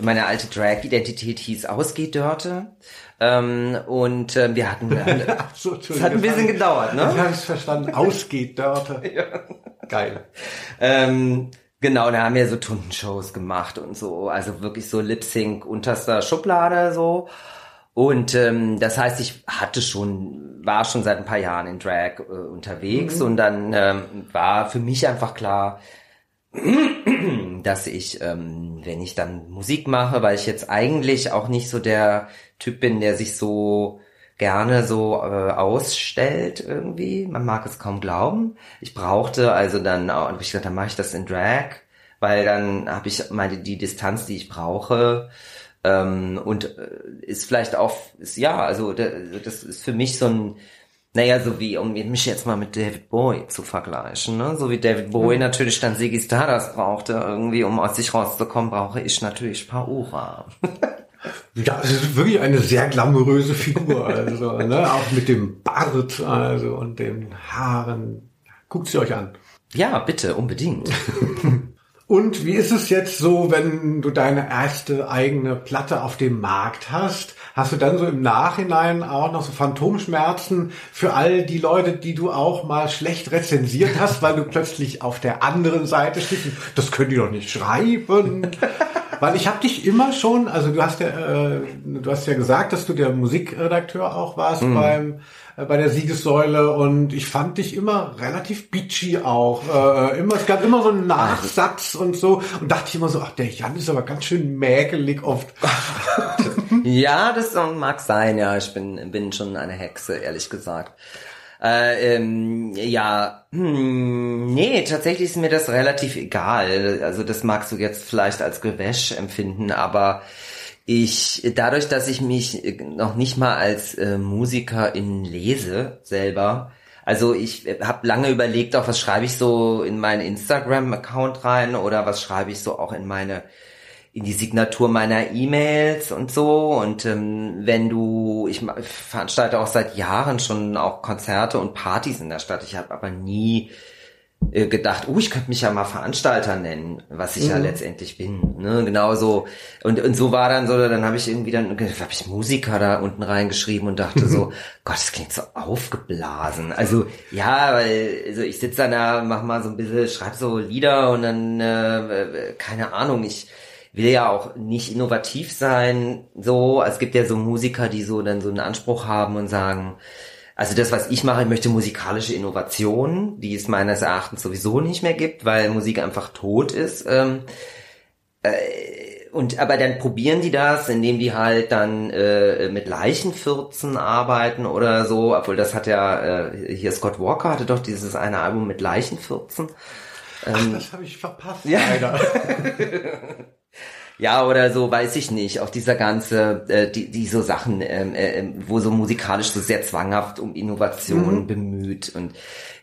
meine alte Drag-Identität hieß Ausgehdörte. Ähm, und ähm, [laughs] wir hatten, Ach so, es hat ein bisschen gedauert, ne? Ich habe es verstanden. Ausgeht, Dörte. [laughs] Geil. Ähm, genau, da haben wir so Tundenshows gemacht und so, also wirklich so Lip-Sync unterster Schublade so. Und ähm, das heißt, ich hatte schon, war schon seit ein paar Jahren in Drag äh, unterwegs. Und dann ähm, war für mich einfach klar, dass ich, ähm, wenn ich dann Musik mache, weil ich jetzt eigentlich auch nicht so der Typ bin, der sich so gerne so äh, ausstellt irgendwie. Man mag es kaum glauben. Ich brauchte also dann, auch- hab ich gesagt, dann mache ich das in Drag, weil dann habe ich meine die Distanz, die ich brauche. Ähm, und äh, ist vielleicht auch, ist, ja, also da- das ist für mich so ein, naja, so wie, um mich jetzt mal mit David Bowie zu vergleichen, ne? So wie David Bowie natürlich dann Ziggy Stardust brauchte, irgendwie, um aus sich rauszukommen, brauche ich natürlich Paura. [laughs] Ja, es ist wirklich eine sehr glamouröse Figur, also, [laughs] ne, auch mit dem Bart, also, und den Haaren. Guckt sie euch an. Ja, bitte, unbedingt. [laughs] Und wie ist es jetzt so, wenn du deine erste eigene Platte auf dem Markt hast? Hast du dann so im Nachhinein auch noch so Phantomschmerzen für all die Leute, die du auch mal schlecht rezensiert hast, weil du plötzlich auf der anderen Seite stehst? Das können die doch nicht schreiben. [laughs] Weil ich habe dich immer schon, also du hast ja, äh, du hast ja gesagt, dass du der Musikredakteur auch warst mhm. beim äh, bei der Siegessäule und ich fand dich immer relativ beachy auch. Äh, immer, es gab immer so einen Nachsatz und so und dachte ich immer so, ach der Jan ist aber ganz schön mäkelig oft. [laughs] ja, das mag sein, ja, ich bin, bin schon eine Hexe, ehrlich gesagt. Äh, ähm, ja, hm, nee, tatsächlich ist mir das relativ egal. Also das magst du jetzt vielleicht als Gewäsch empfinden, aber ich, dadurch, dass ich mich noch nicht mal als äh, Musikerin lese selber, also ich habe lange überlegt, auch was schreibe ich so in meinen Instagram-Account rein oder was schreibe ich so auch in meine in die Signatur meiner E-Mails und so. Und ähm, wenn du, ich veranstalte auch seit Jahren schon auch Konzerte und Partys in der Stadt. Ich habe aber nie äh, gedacht, oh, ich könnte mich ja mal Veranstalter nennen, was ich mhm. ja letztendlich bin. Ne? Genau so. Und, und so war dann so, dann habe ich irgendwie dann, habe ich Musiker da unten reingeschrieben und dachte so, [laughs] Gott, das klingt so aufgeblasen. Also ja, weil also ich sitze dann da, mach mal so ein bisschen, schreib so Lieder und dann, äh, äh keine Ahnung, ich will ja auch nicht innovativ sein, so. Es gibt ja so Musiker, die so dann so einen Anspruch haben und sagen, also das, was ich mache, ich möchte musikalische Innovation, die es meines Erachtens sowieso nicht mehr gibt, weil Musik einfach tot ist. Ähm, äh, und aber dann probieren die das, indem die halt dann äh, mit Leichenfürzen arbeiten oder so, obwohl das hat ja äh, hier Scott Walker hatte doch dieses eine Album mit Leichenfürzen. Ähm, Ach, das habe ich verpasst, ja. leider. [laughs] Ja, oder so, weiß ich nicht. Auch dieser ganze, äh, die, die so Sachen, ähm, äh, ähm, wo so musikalisch so sehr zwanghaft um Innovation mhm. bemüht. Und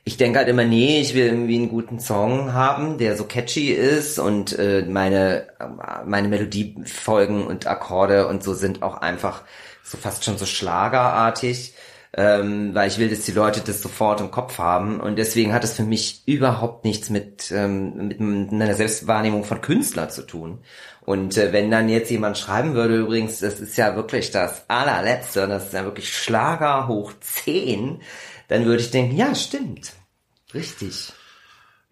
ich denke halt immer, nee, ich will irgendwie einen guten Song haben, der so catchy ist und äh, meine, meine Melodiefolgen und Akkorde und so sind auch einfach so fast schon so schlagerartig ähm, weil ich will, dass die Leute das sofort im Kopf haben. Und deswegen hat es für mich überhaupt nichts mit, ähm, mit einer Selbstwahrnehmung von Künstler zu tun. Und äh, wenn dann jetzt jemand schreiben würde, übrigens, das ist ja wirklich das allerletzte, das ist ja wirklich Schlager hoch 10, dann würde ich denken, ja, stimmt. Richtig.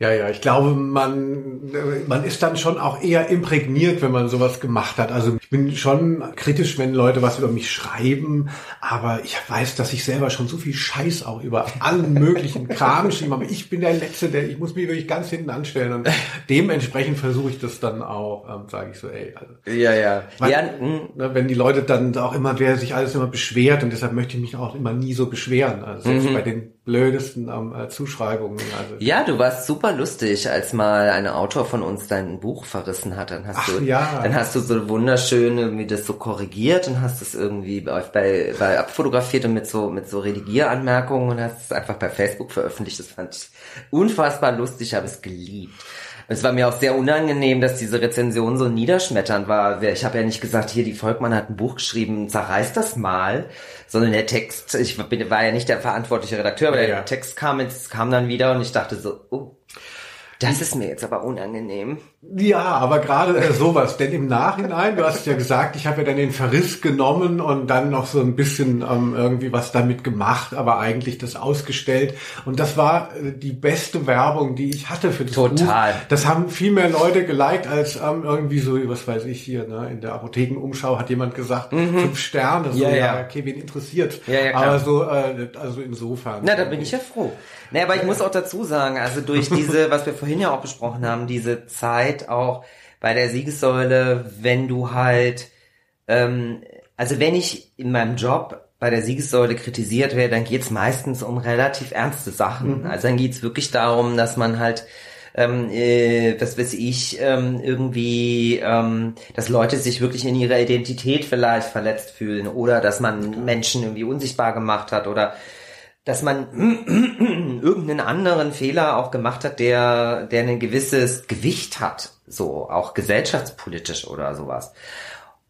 Ja, ja, ich glaube, man, man ist dann schon auch eher imprägniert, wenn man sowas gemacht hat. Also ich bin schon kritisch, wenn Leute was über mich schreiben, aber ich weiß, dass ich selber schon so viel Scheiß auch über allen [laughs] möglichen Kram geschrieben habe. Ich bin der Letzte, der, ich muss mich wirklich ganz hinten anstellen und dementsprechend versuche ich das dann auch, ähm, sage ich so, ey. Also, ja, ja. Weil, ja ne, wenn die Leute dann auch immer, wer sich alles immer beschwert und deshalb möchte ich mich auch immer nie so beschweren. Also selbst mhm. bei den blödesten ähm, äh, Zuschreibungen. Also. Ja, du warst super lustig, als mal ein Autor von uns dein Buch verrissen hat. Dann hast Ach, du, ja. dann hast du so wunderschön irgendwie das so korrigiert und hast es irgendwie bei, bei, bei abfotografiert und mit so mit so Redigieranmerkungen und hast es einfach bei Facebook veröffentlicht. Das fand ich unfassbar lustig, habe es geliebt. Es war mir auch sehr unangenehm, dass diese Rezension so niederschmetternd war. Ich habe ja nicht gesagt, hier, die Volkmann hat ein Buch geschrieben, zerreißt das mal, sondern der Text, ich war ja nicht der verantwortliche Redakteur, aber ja, der ja. Text kam, jetzt kam dann wieder und ich dachte so, oh, das ist mir jetzt aber unangenehm. Ja, aber gerade äh, sowas, denn im Nachhinein, du hast ja gesagt, ich habe ja dann den Verriss genommen und dann noch so ein bisschen ähm, irgendwie was damit gemacht, aber eigentlich das ausgestellt. Und das war äh, die beste Werbung, die ich hatte für das Total. Buch. Das haben viel mehr Leute geliked als ähm, irgendwie so, was weiß ich hier, ne, in der Apothekenumschau hat jemand gesagt, mhm. fünf Sterne, so, ja, ja. ja, okay, wen interessiert. Ja, ja, klar. Aber so, äh, also insofern. Na, da bin ich ja froh. Nee, aber ich muss auch dazu sagen, also durch [laughs] diese, was wir vorhin ja auch besprochen haben, diese Zeit auch bei der Siegessäule, wenn du halt, ähm, also wenn ich in meinem Job bei der Siegessäule kritisiert werde, dann geht's meistens um relativ ernste Sachen. Mhm. Also dann geht's wirklich darum, dass man halt ähm, äh, was weiß ich, ähm, irgendwie, ähm, dass Leute sich wirklich in ihrer Identität vielleicht verletzt fühlen oder dass man Menschen irgendwie unsichtbar gemacht hat oder dass man [clears throat] irgendeinen anderen Fehler auch gemacht hat, der, der ein gewisses Gewicht hat, so auch gesellschaftspolitisch oder sowas.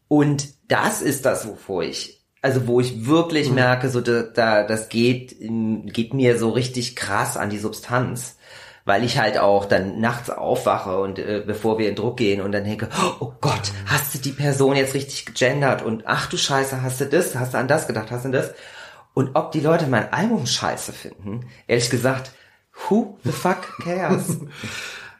Und das ist das, wovor ich, also wo ich wirklich mhm. merke, so da, da, das geht, geht mir so richtig krass an die Substanz. weil ich halt auch dann nachts aufwache und äh, bevor wir in Druck gehen und dann denke, oh Gott, hast du die Person jetzt richtig gegendert und ach du Scheiße, hast du das, hast du an das gedacht, hast du das? Und ob die Leute mein Album scheiße finden, ehrlich gesagt, who the fuck cares? [laughs]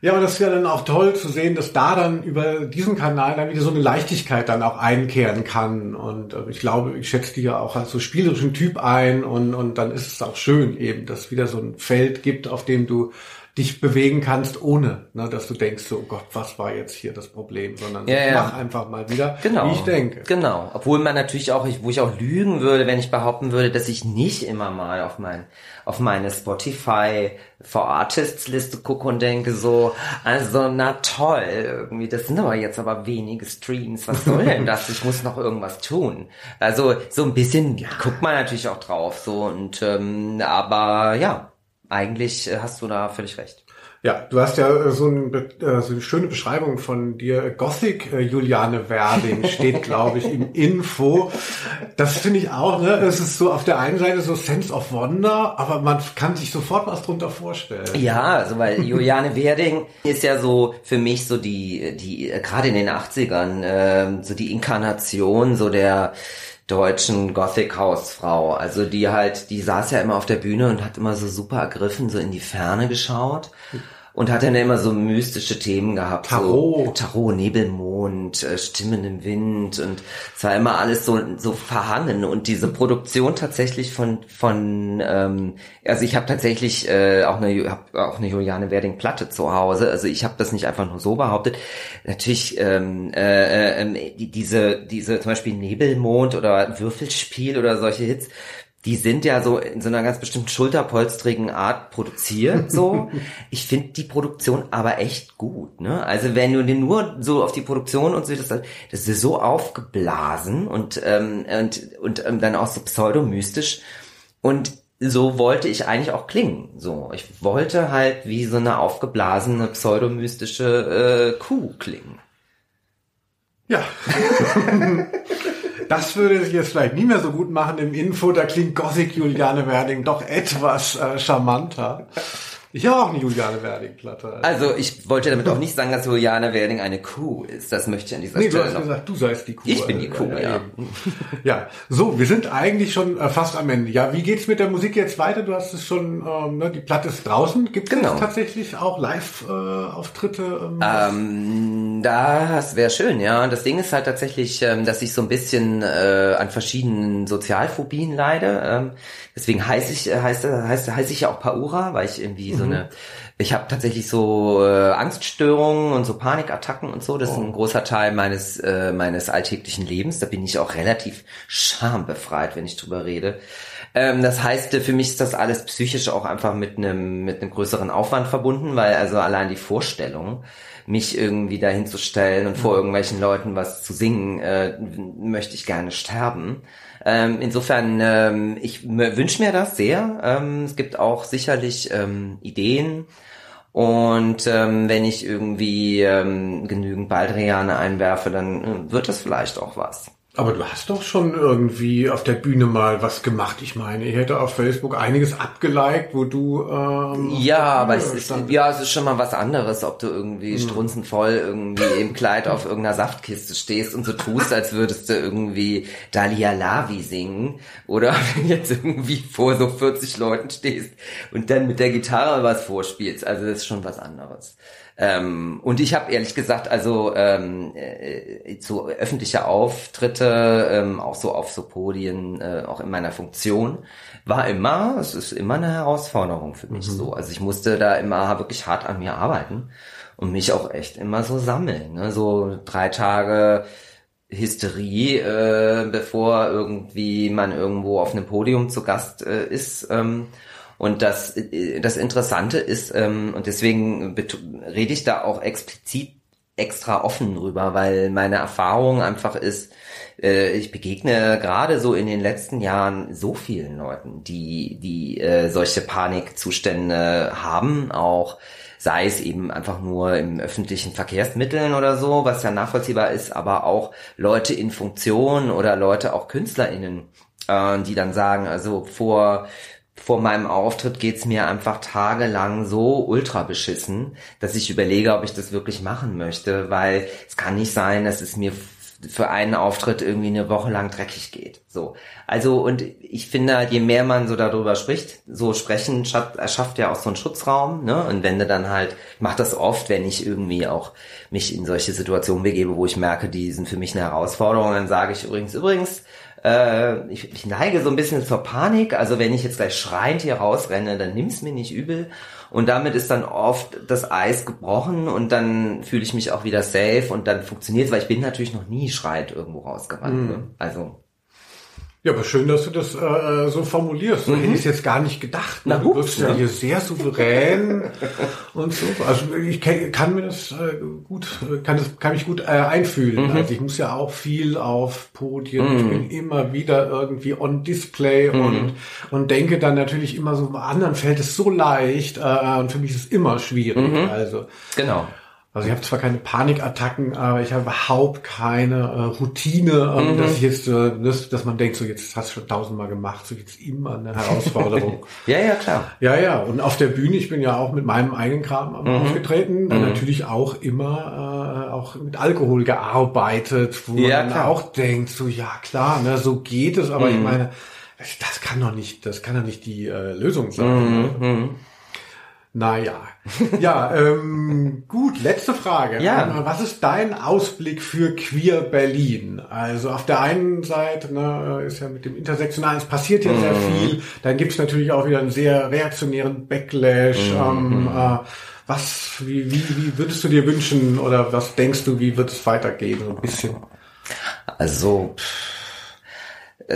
Ja, aber das ist ja dann auch toll zu sehen, dass da dann über diesen Kanal dann wieder so eine Leichtigkeit dann auch einkehren kann. Und äh, ich glaube, ich schätze die ja auch als so spielerischen Typ ein und, und dann ist es auch schön eben, dass wieder so ein Feld gibt, auf dem du dich bewegen kannst, ohne ne, dass du denkst, so oh Gott, was war jetzt hier das Problem, sondern Ja, ja. mach einfach mal wieder, Genau. wie ich denke. Genau. Obwohl man natürlich auch, ich- wo ich auch lügen würde, wenn ich behaupten würde, dass ich nicht immer mal auf mein, auf meine Spotify for Artists Liste gucke und denke so, also na toll, irgendwie, das sind aber jetzt aber wenige Streams, was soll denn das? Ich muss noch irgendwas tun. Also so ein bisschen guckt man natürlich auch drauf, so und ähm, aber ja, eigentlich äh, hast du da völlig recht. Ja, du hast ja äh, so, ein, äh, so eine schöne Beschreibung von dir. Gothic äh, Juliane Werding [laughs] steht, glaube ich, im Info. Das finde ich auch, ne? Es ist so auf der einen Seite so Sense of Wonder, aber man kann sich sofort was drunter vorstellen. Ja, also weil Juliane [laughs] Werding ist ja so für mich so die, die äh, gerade in den 80ern, ähm, so die Inkarnation so der deutschen Gothic Hausfrau. Also die halt, die saß ja immer auf der Bühne und hat immer so super ergriffen, so in die Ferne geschaut. Und hat dann immer so mystische Themen gehabt. Tarot. So Tarot, Nebelmond, äh, Stimmen im Wind und es war immer alles so, so verhangen. Und diese Produktion tatsächlich von, von ähm, also ich habe tatsächlich äh, auch eine hab auch eine Juliane Werding Platte zu Hause. Also ich habe das nicht einfach nur so behauptet. Natürlich ähm, äh, äh, die, diese diese zum Beispiel Nebelmond oder Würfelspiel oder solche Hits. Die sind ja so in so einer ganz bestimmten schulterpolstrigen Art produziert, so. [laughs] Ich finde die Produktion aber echt gut, ne? Also wenn du den nur so auf die Produktion und so, das, das ist so aufgeblasen und, ähm, und, und ähm, dann auch so pseudomystisch. Und so wollte ich eigentlich auch klingen. So, ich wollte halt wie so eine aufgeblasene pseudomystische äh, Kuh klingen. Ja. [laughs] [laughs] Das würde sich jetzt vielleicht nie mehr so gut machen im Info. Da klingt Gothic Juliane Werding doch etwas äh, charmanter. Ich habe auch eine Juliane Werding-Platte. Also ich wollte damit auch nicht sagen, dass Juliane Werding eine Kuh ist. Das möchte ich an dieser Nee, du Stelle hast noch. gesagt, du seist die Kuh. Ich bin die Kuh, ja. eben. Ja, so, wir sind eigentlich schon äh, fast am Ende. Ja, wie geht's mit der Musik jetzt weiter? Du hast es schon, ähm, ne, die Platte ist draußen. Gibt es Genau. tatsächlich auch Live-Auftritte? Ähm, Ähm, das wäre schön, ja. Das Ding ist halt tatsächlich, ähm, dass ich so ein bisschen äh, an verschiedenen Sozialphobien leide. Ähm, deswegen heiße ich, äh, heißt, heißt, heiße ich ja auch Paura, weil ich irgendwie so eine, ich habe tatsächlich so äh, Angststörungen und so Panikattacken und so. Das ist ein großer Teil meines äh, meines alltäglichen Lebens. Da bin ich auch relativ schambefreit, wenn ich drüber rede. Ähm, das heißt, äh, für mich ist das alles psychisch auch einfach mit einem mit einem größeren Aufwand verbunden, weil also allein die Vorstellung, mich irgendwie dahin zu stellen und vor irgendwelchen Leuten was zu singen, äh, möchte ich gerne sterben. Ähm, insofern, ähm, ich wünsche mir das sehr. Ähm, es gibt auch sicherlich ähm, Ideen. Und ähm, wenn ich irgendwie ähm, genügend Baldriane einwerfe, dann äh, wird das vielleicht auch was. Aber du hast doch schon irgendwie auf der Bühne mal was gemacht. Ich meine, ich hätte auf Facebook einiges abgeliked, wo du ähm, Ja, aber es ist, ja, es ist schon mal was anderes, ob du irgendwie strunzenvoll irgendwie im Kleid auf irgendeiner Saftkiste stehst und so tust, als würdest du irgendwie Dalia Lavi singen oder [laughs] wenn jetzt irgendwie vor so 40 Leuten stehst und dann mit der Gitarre was vorspielst. Also das ist schon was anderes. Ähm, und ich habe ehrlich gesagt, also ähm, äh, zu öffentliche Auftritte, ähm, auch so auf so Podien, äh, auch in meiner Funktion, war immer, es ist immer eine Herausforderung für mich so. Also ich musste da immer wirklich hart an mir arbeiten und mich auch echt immer so sammeln. Ne? So drei Tage Hysterie, äh, bevor irgendwie man irgendwo auf einem Podium zu Gast äh, ist. Ähm, und das, äh, das Interessante ist, ähm, und deswegen rede ich da auch explizit extra offen drüber, weil meine Erfahrung einfach ist, äh, ich begegne gerade so in den letzten Jahren so vielen Leuten, die, die äh, solche Panikzustände haben, auch sei es eben einfach nur im öffentlichen Verkehrsmitteln oder so, was ja nachvollziehbar ist, aber auch Leute in Funktion oder Leute, auch KünstlerInnen, äh, die dann sagen, also vor vor meinem Auftritt geht's mir einfach tagelang so ultra beschissen, dass ich überlege, ob ich das wirklich machen möchte, weil es kann nicht sein, dass es mir für einen Auftritt irgendwie eine Woche lang dreckig geht. So. Also, und ich finde halt, je mehr man so darüber spricht, so sprechen schafft, erschafft ja auch so einen Schutzraum, ne? Und wenn du dann halt, ich mach das oft, wenn ich irgendwie auch mich in solche Situationen begebe, wo ich merke, die sind für mich eine Herausforderung, dann sage ich übrigens, übrigens, äh, ich, ich neige so ein bisschen zur Panik. Also wenn ich jetzt gleich schreiend hier rausrenne, dann nimm's mir nicht übel. Und damit ist dann oft das Eis gebrochen und dann fühle ich mich auch wieder safe und dann funktioniert weil ich bin natürlich noch nie schreiend irgendwo rausgerannt. Mhm. Ne? Also Ja, aber schön, dass du das äh, so formulierst. So hätte ich es jetzt gar nicht gedacht. Ne? Na, du hups, wirkst ja ne? hier sehr souverän [laughs] und so. Also ich kann, kann mir das äh, gut, kann das kann mich gut äh, einfühlen. Also ich muss ja auch viel auf Podien. Ich bin immer wieder irgendwie on Display und und denke dann natürlich immer so, anderen fällt es so leicht äh, und für mich ist es immer schwierig. Also genau. Also ich habe zwar keine Panikattacken, aber ich habe überhaupt keine äh, Routine, ähm, dass ich jetzt, äh, das, dass man denkt, so jetzt hast du schon tausendmal gemacht, so jetzt immer eine Herausforderung. [laughs] Ja, ja, klar. ja, ja. Und auf der Bühne, ich bin ja auch mit meinem eigenen Kram am aufgetreten, dann natürlich auch immer äh, auch mit Alkohol gearbeitet, wo Ja, man auch denkt, so ja klar, ne, so geht es, aber ich meine, das kann doch nicht, das kann doch nicht die äh, Lösung sein. Ne? Naja. Ja, ähm, gut, letzte Frage. Ja. Ähm, Was ist dein Ausblick für Queer Berlin? Also auf der einen Seite ne, ist ja mit dem Intersektionalen, es passiert ja sehr viel. Dann gibt's natürlich auch wieder einen sehr reaktionären Backlash. Ähm, äh, was, wie, wie, wie würdest du dir wünschen oder was denkst du, wie wird es weitergehen? So ein bisschen. Also pff,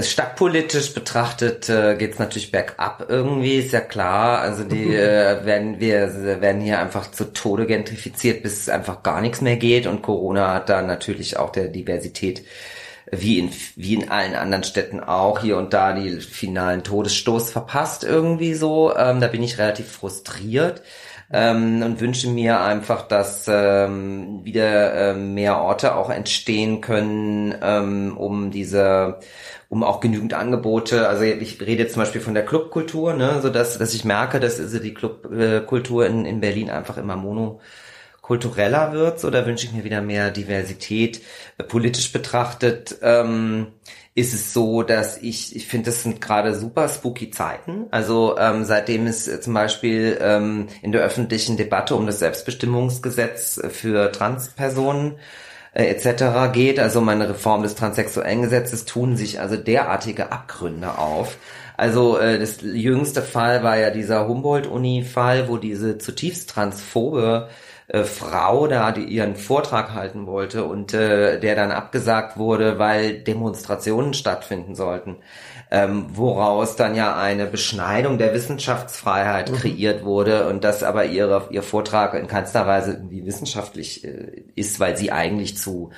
stadtpolitisch betrachtet äh, geht es natürlich bergab irgendwie, ist ja klar. Also die [laughs] äh, werden wir werden hier einfach zu Tode gentrifiziert, bis es einfach gar nichts mehr geht. Und Corona hat da natürlich auch der Diversität wie in wie in allen anderen Städten auch hier und da die finalen Todesstoß verpasst irgendwie so. Ähm, da bin ich relativ frustriert ähm, und wünsche mir einfach, dass ähm, wieder ähm, mehr Orte auch entstehen können, ähm, um diese um auch genügend Angebote, also ich rede jetzt zum Beispiel von der Clubkultur, ne, so dass, dass ich merke, dass also die Clubkultur in, in Berlin einfach immer monokultureller wird, so da wünsche ich mir wieder mehr Diversität. Äh, Politisch betrachtet ähm, ist es so, dass ich, ich finde, das sind gerade super spooky Zeiten. Also ähm, seitdem es zum Beispiel ähm, in der öffentlichen Debatte um das Selbstbestimmungsgesetz für Transpersonen äh, etc. geht, also um eine Reform des transsexuellen Gesetzes, tun sich also derartige Abgründe auf. Also äh, das jüngste Fall war ja dieser Humboldt-Uni-Fall, wo diese zutiefst transphobe äh, Frau da, die ihren Vortrag halten wollte und äh, der dann abgesagt wurde, weil Demonstrationen stattfinden sollten. Ähm, woraus dann ja eine Beschneidung der Wissenschaftsfreiheit kreiert wurde und das aber ihre, ihr Vortrag in keinster Weise irgendwie wissenschaftlich äh, ist, weil sie eigentlich zu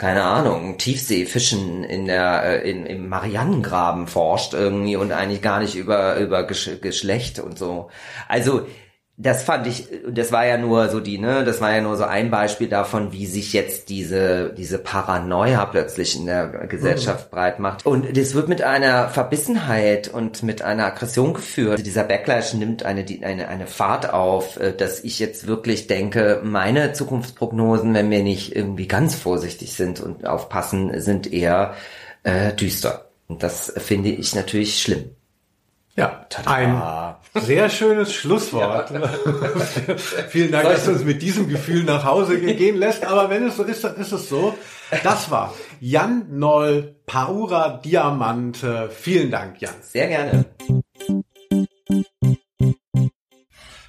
keine Ahnung, Tiefseefischen in der, äh, in, im Marianengraben forscht irgendwie und eigentlich gar nicht über, über Gesch Geschlecht und so. Also, das fand ich, das war ja nur so die, ne, das war ja nur so ein Beispiel davon, wie sich jetzt diese, diese Paranoia plötzlich in der Gesellschaft breit macht. Und das wird mit einer Verbissenheit und mit einer Aggression geführt. Also dieser Backlash nimmt eine, eine, eine Fahrt auf, äh, dass ich jetzt wirklich denke, meine Zukunftsprognosen, wenn wir nicht irgendwie ganz vorsichtig sind und aufpassen, sind eher äh, düster. Und das finde ich natürlich schlimm. Ja, ein sehr schönes Schlusswort. [laughs] Vielen Dank, dass du uns mit diesem Gefühl nach Hause gehen lässt. Aber wenn es so ist, dann ist es so. Das war Jan Noll, Paura Diamante. Vielen Dank, Jan. Sehr gerne.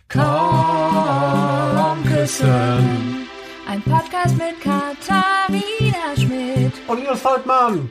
Komm küssen. Ein Podcast mit Katharina Schmidt. Und Linus Volkmann.